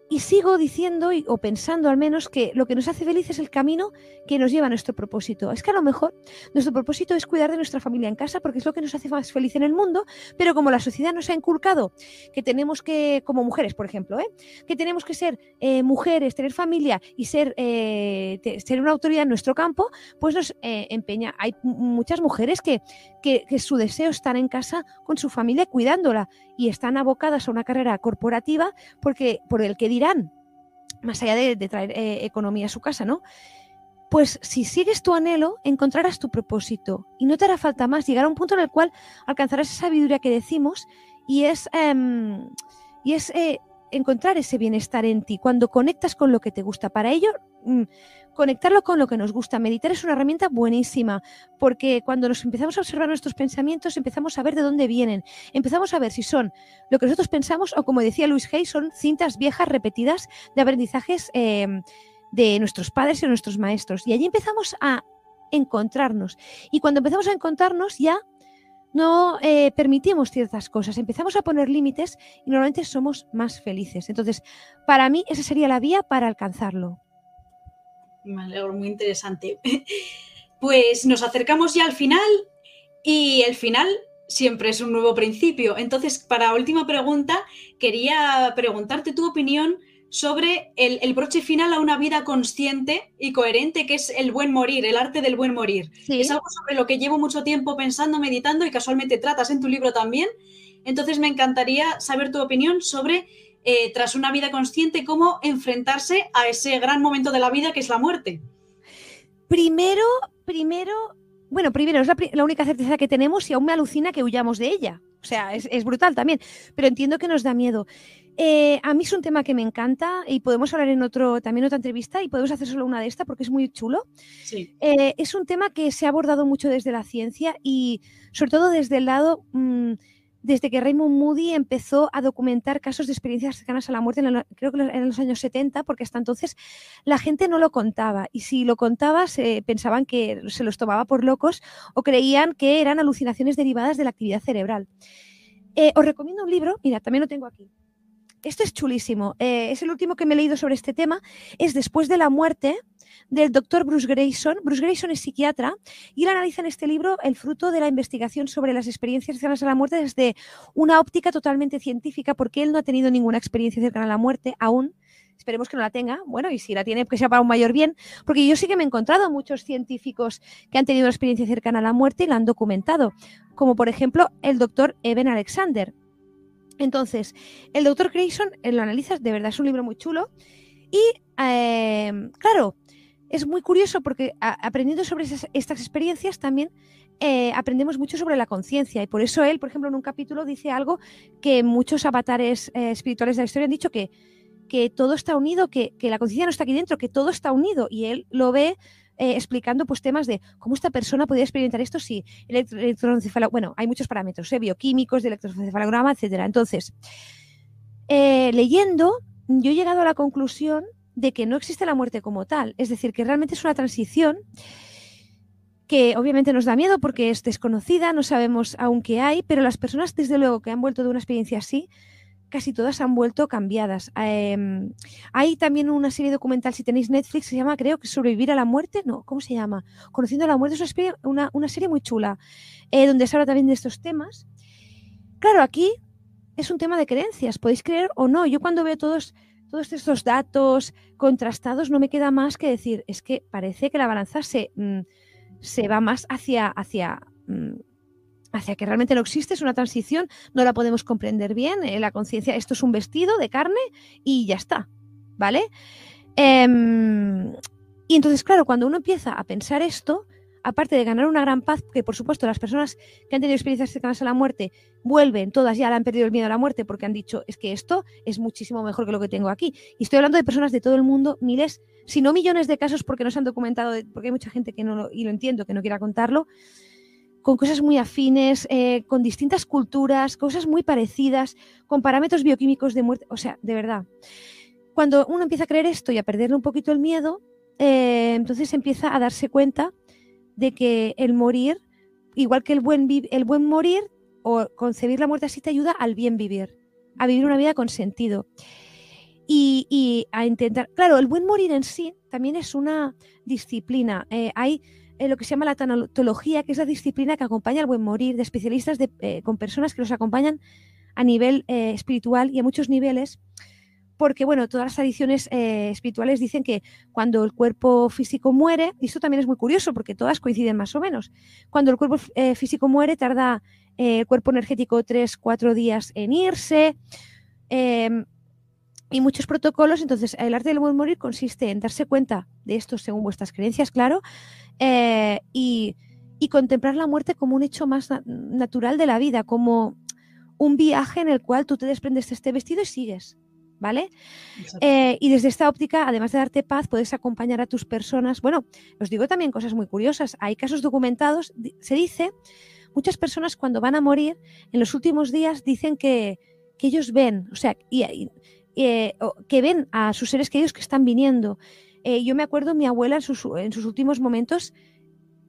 Y sigo diciendo o pensando al menos que lo que nos hace feliz es el camino que nos lleva a nuestro propósito. Es que a lo mejor nuestro propósito es cuidar de nuestra familia en casa porque es lo que nos hace más feliz en el mundo, pero como la sociedad nos ha inculcado que tenemos que, como mujeres, por ejemplo, ¿eh? que tenemos que ser eh, mujeres, tener familia y ser, eh, ser una autoridad en nuestro campo, pues nos empeña. Hay muchas mujeres que, que, que su deseo es estar en casa con su familia cuidándola y están abocadas a una carrera corporativa porque por el que dirán, más allá de, traer eh, economía a su casa, ¿no? Pues si sigues tu anhelo, encontrarás tu propósito y no te hará falta más llegar a un punto en el cual alcanzarás esa sabiduría que decimos y es, em, y es eh, encontrar ese bienestar en ti cuando conectas con lo que te gusta. Para ello, mm, conectarlo con lo que nos gusta. Meditar es una herramienta buenísima, porque cuando nos empezamos a observar nuestros pensamientos, empezamos a ver de dónde vienen. Empezamos a ver si son lo que nosotros pensamos o, como decía Luis Hay, son cintas viejas repetidas de aprendizajes em, de nuestros padres y nuestros maestros. Y allí empezamos a encontrarnos. Y cuando empezamos a encontrarnos, ya no eh, permitimos ciertas cosas, empezamos a poner límites y normalmente somos más felices. Entonces, para mí esa sería la vía para alcanzarlo. Me alegro, muy interesante. Pues nos acercamos ya al final y el final siempre es un nuevo principio. Entonces, para última pregunta, quería preguntarte tu opinión sobre el, broche final a una vida consciente y coherente, que es el buen morir, el arte del buen morir. Es algo sobre lo que llevo mucho tiempo pensando, meditando y casualmente tratas en tu libro también. Entonces, me encantaría saber tu opinión sobre eh, tras una vida consciente, cómo enfrentarse a ese gran momento de la vida que es la muerte. Primero, primero, bueno, primero es la, única certeza que tenemos y aún me alucina que huyamos de ella. O sea, es, brutal también, pero entiendo que nos da miedo. Eh, a mí es un tema que me encanta y podemos hablar en otro, también otra entrevista y podemos hacer solo una de esta porque es muy chulo. Eh, es un tema que se ha abordado mucho desde la ciencia y sobre todo desde el lado mm, desde que Raymond Moody empezó a documentar casos de experiencias cercanas a la muerte, en creo que en los años 70, porque hasta entonces la gente no lo contaba. Y si lo contaba, se pensaban que se los tomaba por locos o creían que eran alucinaciones derivadas de la actividad cerebral. Eh, os recomiendo un libro, mira, también lo tengo aquí. Este es chulísimo. Eh, es el último que me he leído sobre este tema. Es Después de la muerte del doctor Bruce Grayson. Bruce Grayson es psiquiatra y él analiza en este libro el fruto de la investigación sobre las experiencias cercanas a la muerte desde una óptica totalmente científica, porque él no ha tenido ninguna experiencia cercana a la muerte aún. Esperemos que no la tenga. Bueno, y si la tiene, que sea para un mayor bien, porque yo sí que me he encontrado muchos científicos que han tenido una experiencia cercana a la muerte y la han documentado, como por ejemplo el doctor Eben Alexander. Entonces, el doctor Grayson lo analiza, de verdad es un libro muy chulo. Y, eh, claro, es muy curioso porque aprendiendo sobre estas experiencias también eh, aprendemos mucho sobre la conciencia y por eso él, por ejemplo, en un capítulo dice algo que muchos avatares eh, espirituales de la historia han dicho que, que todo está unido, que, la conciencia no está aquí dentro, que todo está unido y él lo ve eh, explicando pues temas de cómo esta persona podría experimentar esto si el electroencefalograma, bueno, hay muchos parámetros bioquímicos, de electroencefalograma, etcétera. Entonces, leyendo, yo he llegado a la conclusión de que no existe la muerte como tal. Es decir, que realmente es una transición que obviamente nos da miedo porque es desconocida, no sabemos aún qué hay, pero las personas, desde luego, que han vuelto de una experiencia así, casi todas han vuelto cambiadas. Em, hay también una serie documental, si tenéis Netflix, se llama, creo que Sobrevivir a la muerte, no, ¿cómo se llama? Conociendo la muerte, es una, una, serie muy chula, eh, donde se habla también de estos temas. Claro, aquí es un tema de creencias, podéis creer o no. Yo cuando veo todos todos estos datos contrastados, no me queda más que decir, es que parece que la balanza se, mm, se va más hacia, hacia, mm, hacia que realmente no existe, es una transición, no la podemos comprender bien, eh, la conciencia, esto es un vestido de carne y ya está, ¿vale? Em, y entonces, claro, cuando uno empieza a pensar esto, aparte de ganar una gran paz, que por supuesto las personas que han tenido experiencias cercanas a la muerte vuelven, todas ya le han perdido el miedo a la muerte porque han dicho, es que esto es muchísimo mejor que lo que tengo aquí. Y estoy hablando de personas de todo el mundo, miles, si no millones de casos porque no se han documentado, porque hay mucha gente que no lo, y lo entiendo, que no quiera contarlo, con cosas muy afines, eh, con distintas culturas, cosas muy parecidas, con parámetros bioquímicos de muerte, o sea, de verdad. Cuando uno empieza a creer esto y a perderle un poquito el miedo, eh, entonces empieza a darse cuenta de que el morir, igual que el buen, el buen morir o concebir la muerte así te ayuda al bien vivir, a vivir una vida con sentido. y, a intentar, claro, el buen morir en sí también es una disciplina. Eh, hay eh, lo que se llama la tanatología, que es la disciplina que acompaña al buen morir, de especialistas eh, con personas que los acompañan a nivel espiritual y a muchos niveles, porque bueno, todas las tradiciones espirituales dicen que cuando el cuerpo físico muere, y esto también es muy curioso porque todas coinciden más o menos, cuando el cuerpo físico muere tarda el cuerpo energético tres, cuatro días en irse. Y muchos protocolos. Entonces, el arte del buen morir consiste en darse cuenta de esto según vuestras creencias, claro, eh, y, contemplar la muerte como un hecho más natural de la vida, como un viaje en el cual tú te desprendes de este vestido y sigues. ¿Vale? Eh, y desde esta óptica, además de darte paz, puedes acompañar a tus personas. Bueno, os digo también cosas muy curiosas. Hay casos documentados, se dice, muchas personas cuando van a morir, en los últimos días dicen que, que ellos ven, o sea, y, eh, que ven a sus seres queridos que están viniendo. Eh, yo me acuerdo, mi abuela en sus, últimos momentos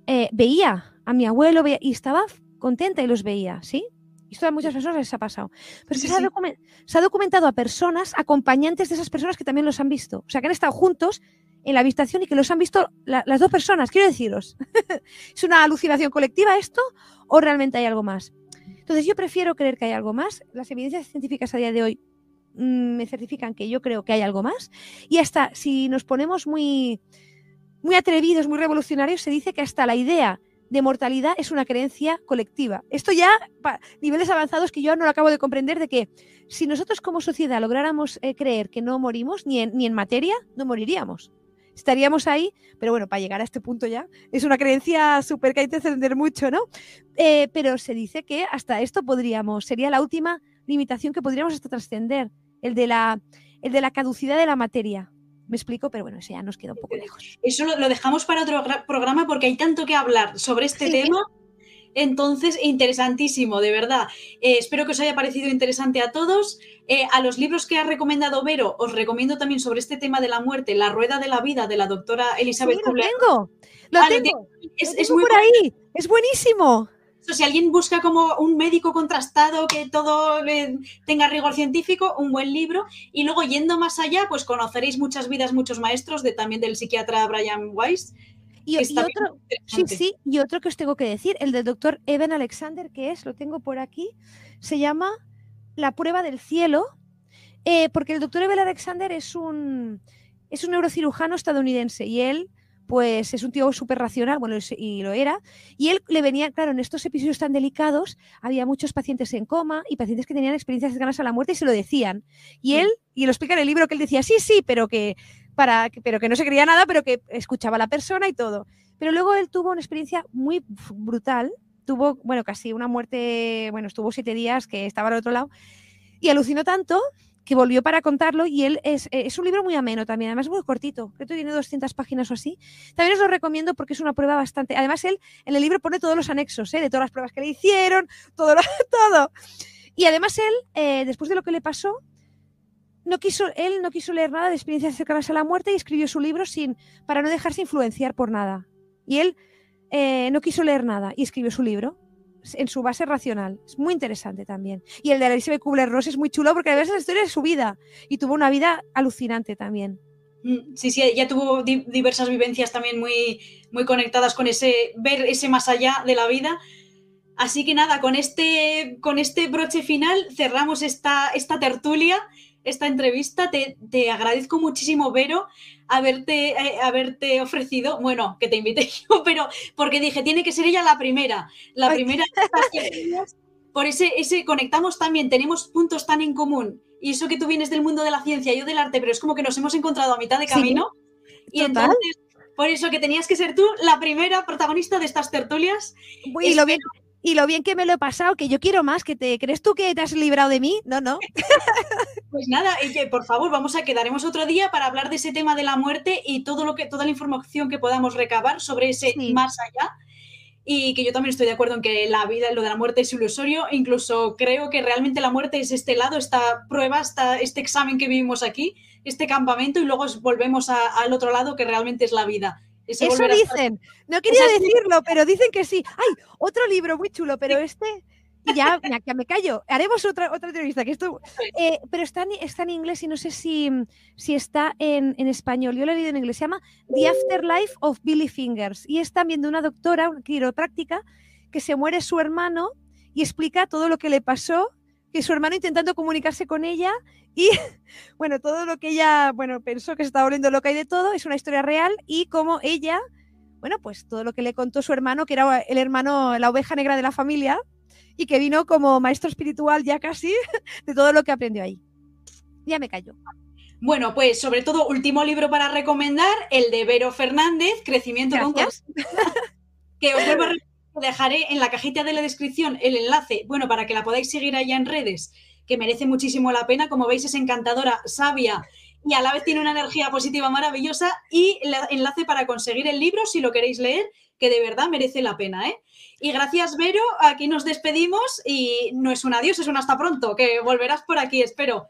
eh, veía a mi abuelo y estaba contenta y los veía, ¿sí? Esto a muchas personas les ha pasado. Pero se, Ha documentado a personas, acompañantes de esas personas que también los han visto. O sea, que han estado juntos en la habitación y que los han visto las dos personas. Quiero deciros, ¿es una alucinación colectiva esto o realmente hay algo más? Entonces yo prefiero creer que hay algo más. Las evidencias científicas a día de hoy me certifican que yo creo que hay algo más. Y hasta si nos ponemos muy, muy atrevidos, muy revolucionarios, se dice que hasta la idea de mortalidad es una creencia colectiva. Esto ya, niveles avanzados que yo no lo acabo de comprender, de que si nosotros como sociedad lográramos eh, creer que no morimos, ni en, ni en materia, no moriríamos. Estaríamos ahí, pero bueno, para llegar a este punto ya, es una creencia súper que hay que entender mucho, ¿no? Eh, pero se dice que hasta esto podríamos, sería la última limitación que podríamos hasta trascender el de la, el de la caducidad de la materia. Me explico, pero bueno, ese ya nos queda un poco lejos. Eso lo, dejamos para otro programa porque hay tanto que hablar sobre este tema. Entonces, interesantísimo, de verdad. Eh, espero que os haya parecido interesante a todos. Eh, a los libros que ha recomendado Vero, os recomiendo también sobre este tema de la muerte, La Rueda de la Vida, de la doctora Elizabeth sí, lo tengo, lo ah, tengo. Es, muy por ahí, es buenísimo si alguien busca como un médico contrastado que todo tenga rigor científico, un buen libro. Y luego yendo más allá, pues conoceréis muchas vidas, muchos maestros, de, también del psiquiatra Brian Weiss. Y, otro, sí, sí, y otro que os tengo que decir, el del doctor Evan Alexander, que es, lo tengo por aquí, se llama La prueba del cielo, eh, porque el doctor Evan Alexander es un, es un neurocirujano estadounidense y él pues es un tío súper racional, bueno, y lo era, y él le venía, claro, en estos episodios tan delicados había muchos pacientes en coma y pacientes que tenían experiencias cercanas a la muerte y se lo decían. Y él, y lo explica en el libro, que él decía, sí, sí, pero que, para, pero que no se creía nada, pero que escuchaba a la persona y todo. Pero luego él tuvo una experiencia muy brutal, tuvo, bueno, casi una muerte, bueno, estuvo siete días que estaba al otro lado, y alucinó tanto que volvió para contarlo y él es, eh, es, un libro muy ameno también, además muy cortito, creo que tiene 200 páginas o así. También os lo recomiendo porque es una prueba bastante... Además él en el libro pone todos los anexos, ¿eh? de todas las pruebas que le hicieron, todo. todo. Y además él, eh, después de lo que le pasó, no quiso, él no quiso leer nada de experiencias cercanas a la muerte y escribió su libro sin, para no dejarse influenciar por nada. Y él no quiso leer nada y escribió su libro en su base racional. Es muy interesante también. Y el de Elizabeth Kubler-Ross es muy chulo porque a veces la historia de su vida y tuvo una vida alucinante también. Mm, sí, sí, ella tuvo diversas vivencias también muy, muy conectadas con ese ver ese más allá de la vida. Así que nada, con este, con este broche final cerramos esta, esta tertulia esta entrevista. Te, te agradezco muchísimo, Vero, haberte, eh, haberte ofrecido, bueno, que te invité yo, pero porque dije, tiene que ser ella la primera. La primera por ese, ese conectamos también, tenemos puntos tan en común. Y eso que tú vienes del mundo de la ciencia, yo del arte, pero es como que nos hemos encontrado a mitad de camino. y entonces, por eso que tenías que ser tú la primera protagonista de estas tertulias. Y lo bien, y lo bien que me lo he pasado, que yo quiero más, que te crees tú que te has librado de mí, no, no. Pues nada, y que por favor, vamos a quedaremos otro día para hablar de ese tema de la muerte y todo lo que, toda la información que podamos recabar sobre ese más allá. Y que yo también estoy de acuerdo en que la vida, lo de la muerte es ilusorio. Incluso creo que realmente la muerte es este lado, esta prueba, esta, este examen que vivimos aquí, este campamento, y luego volvemos al otro lado que realmente es la vida. Eso dicen. No quería decirlo, pero dicen que sí. Ay, otro libro muy chulo, pero este Y ya, ya me callo. Haremos otra, otra entrevista. Que esto, eh, pero está en, está en inglés y no sé si, si está en, en, español. Yo lo he leído en inglés. Se llama The Afterlife of Billy Fingers. Y es también de una doctora, una quiropráctica, que se muere su hermano y explica todo lo que le pasó, que su hermano intentando comunicarse con ella y, bueno, todo lo que ella, bueno, pensó que se estaba volviendo loca y de todo, es una historia real y cómo ella, bueno, pues todo lo que le contó su hermano, que era el hermano, la oveja negra de la familia, y que vino como maestro espiritual ya casi de todo lo que aprendió ahí. Ya me callo. Bueno, pues sobre todo, último libro para recomendar, el de Vero Fernández, Crecimiento Gracias. con que os vuelvo a dejaré en la cajita de la descripción el enlace, bueno, para que la podáis seguir allá en redes, que merece muchísimo la pena. Como veis, es encantadora, sabia y a la vez tiene una energía positiva maravillosa. Y el enlace para conseguir el libro, si lo queréis leer, que de verdad merece la pena. ¿eh? Y gracias, Vero. Aquí nos despedimos y no es un adiós, es un hasta pronto, que volverás por aquí, espero.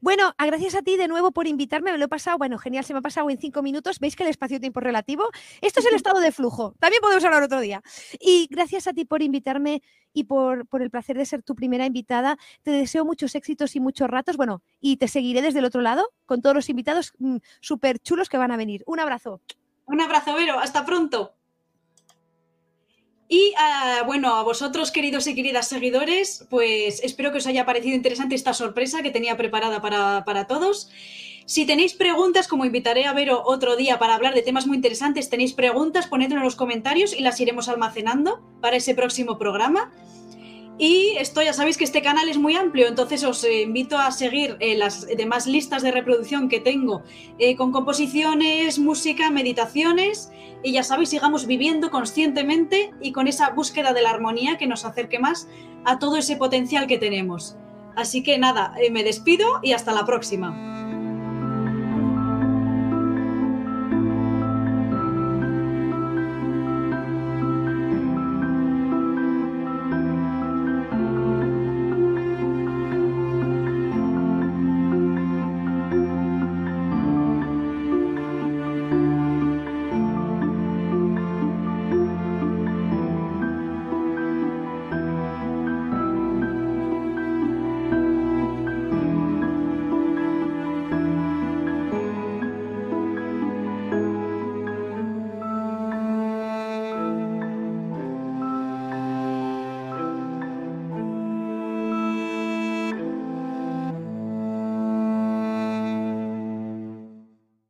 Bueno, gracias a ti de nuevo por invitarme, me lo he pasado, bueno, genial, se me ha pasado en cinco minutos, veis que el espacio-tiempo es relativo, esto es el estado de flujo, también podemos hablar otro día. Y gracias a ti por invitarme y por, por el placer de ser tu primera invitada, te deseo muchos éxitos y muchos ratos, bueno, y te seguiré desde el otro lado con todos los invitados mm, súper chulos que van a venir. Un abrazo. Un abrazo, Vero, hasta pronto. Y uh, bueno, a vosotros, queridos y queridas seguidores, pues espero que os haya parecido interesante esta sorpresa que tenía preparada para, para todos. Si tenéis preguntas, como invitaré a Vero otro día para hablar de temas muy interesantes, tenéis preguntas, ponedlo en los comentarios y las iremos almacenando para ese próximo programa. Y esto ya sabéis que este canal es muy amplio, entonces os eh, invito a seguir eh, las demás listas de reproducción que tengo eh, con composiciones, música, meditaciones. Y ya sabéis, sigamos viviendo conscientemente y con esa búsqueda de la armonía que nos acerque más a todo ese potencial que tenemos. Así que nada, me despido y hasta la próxima.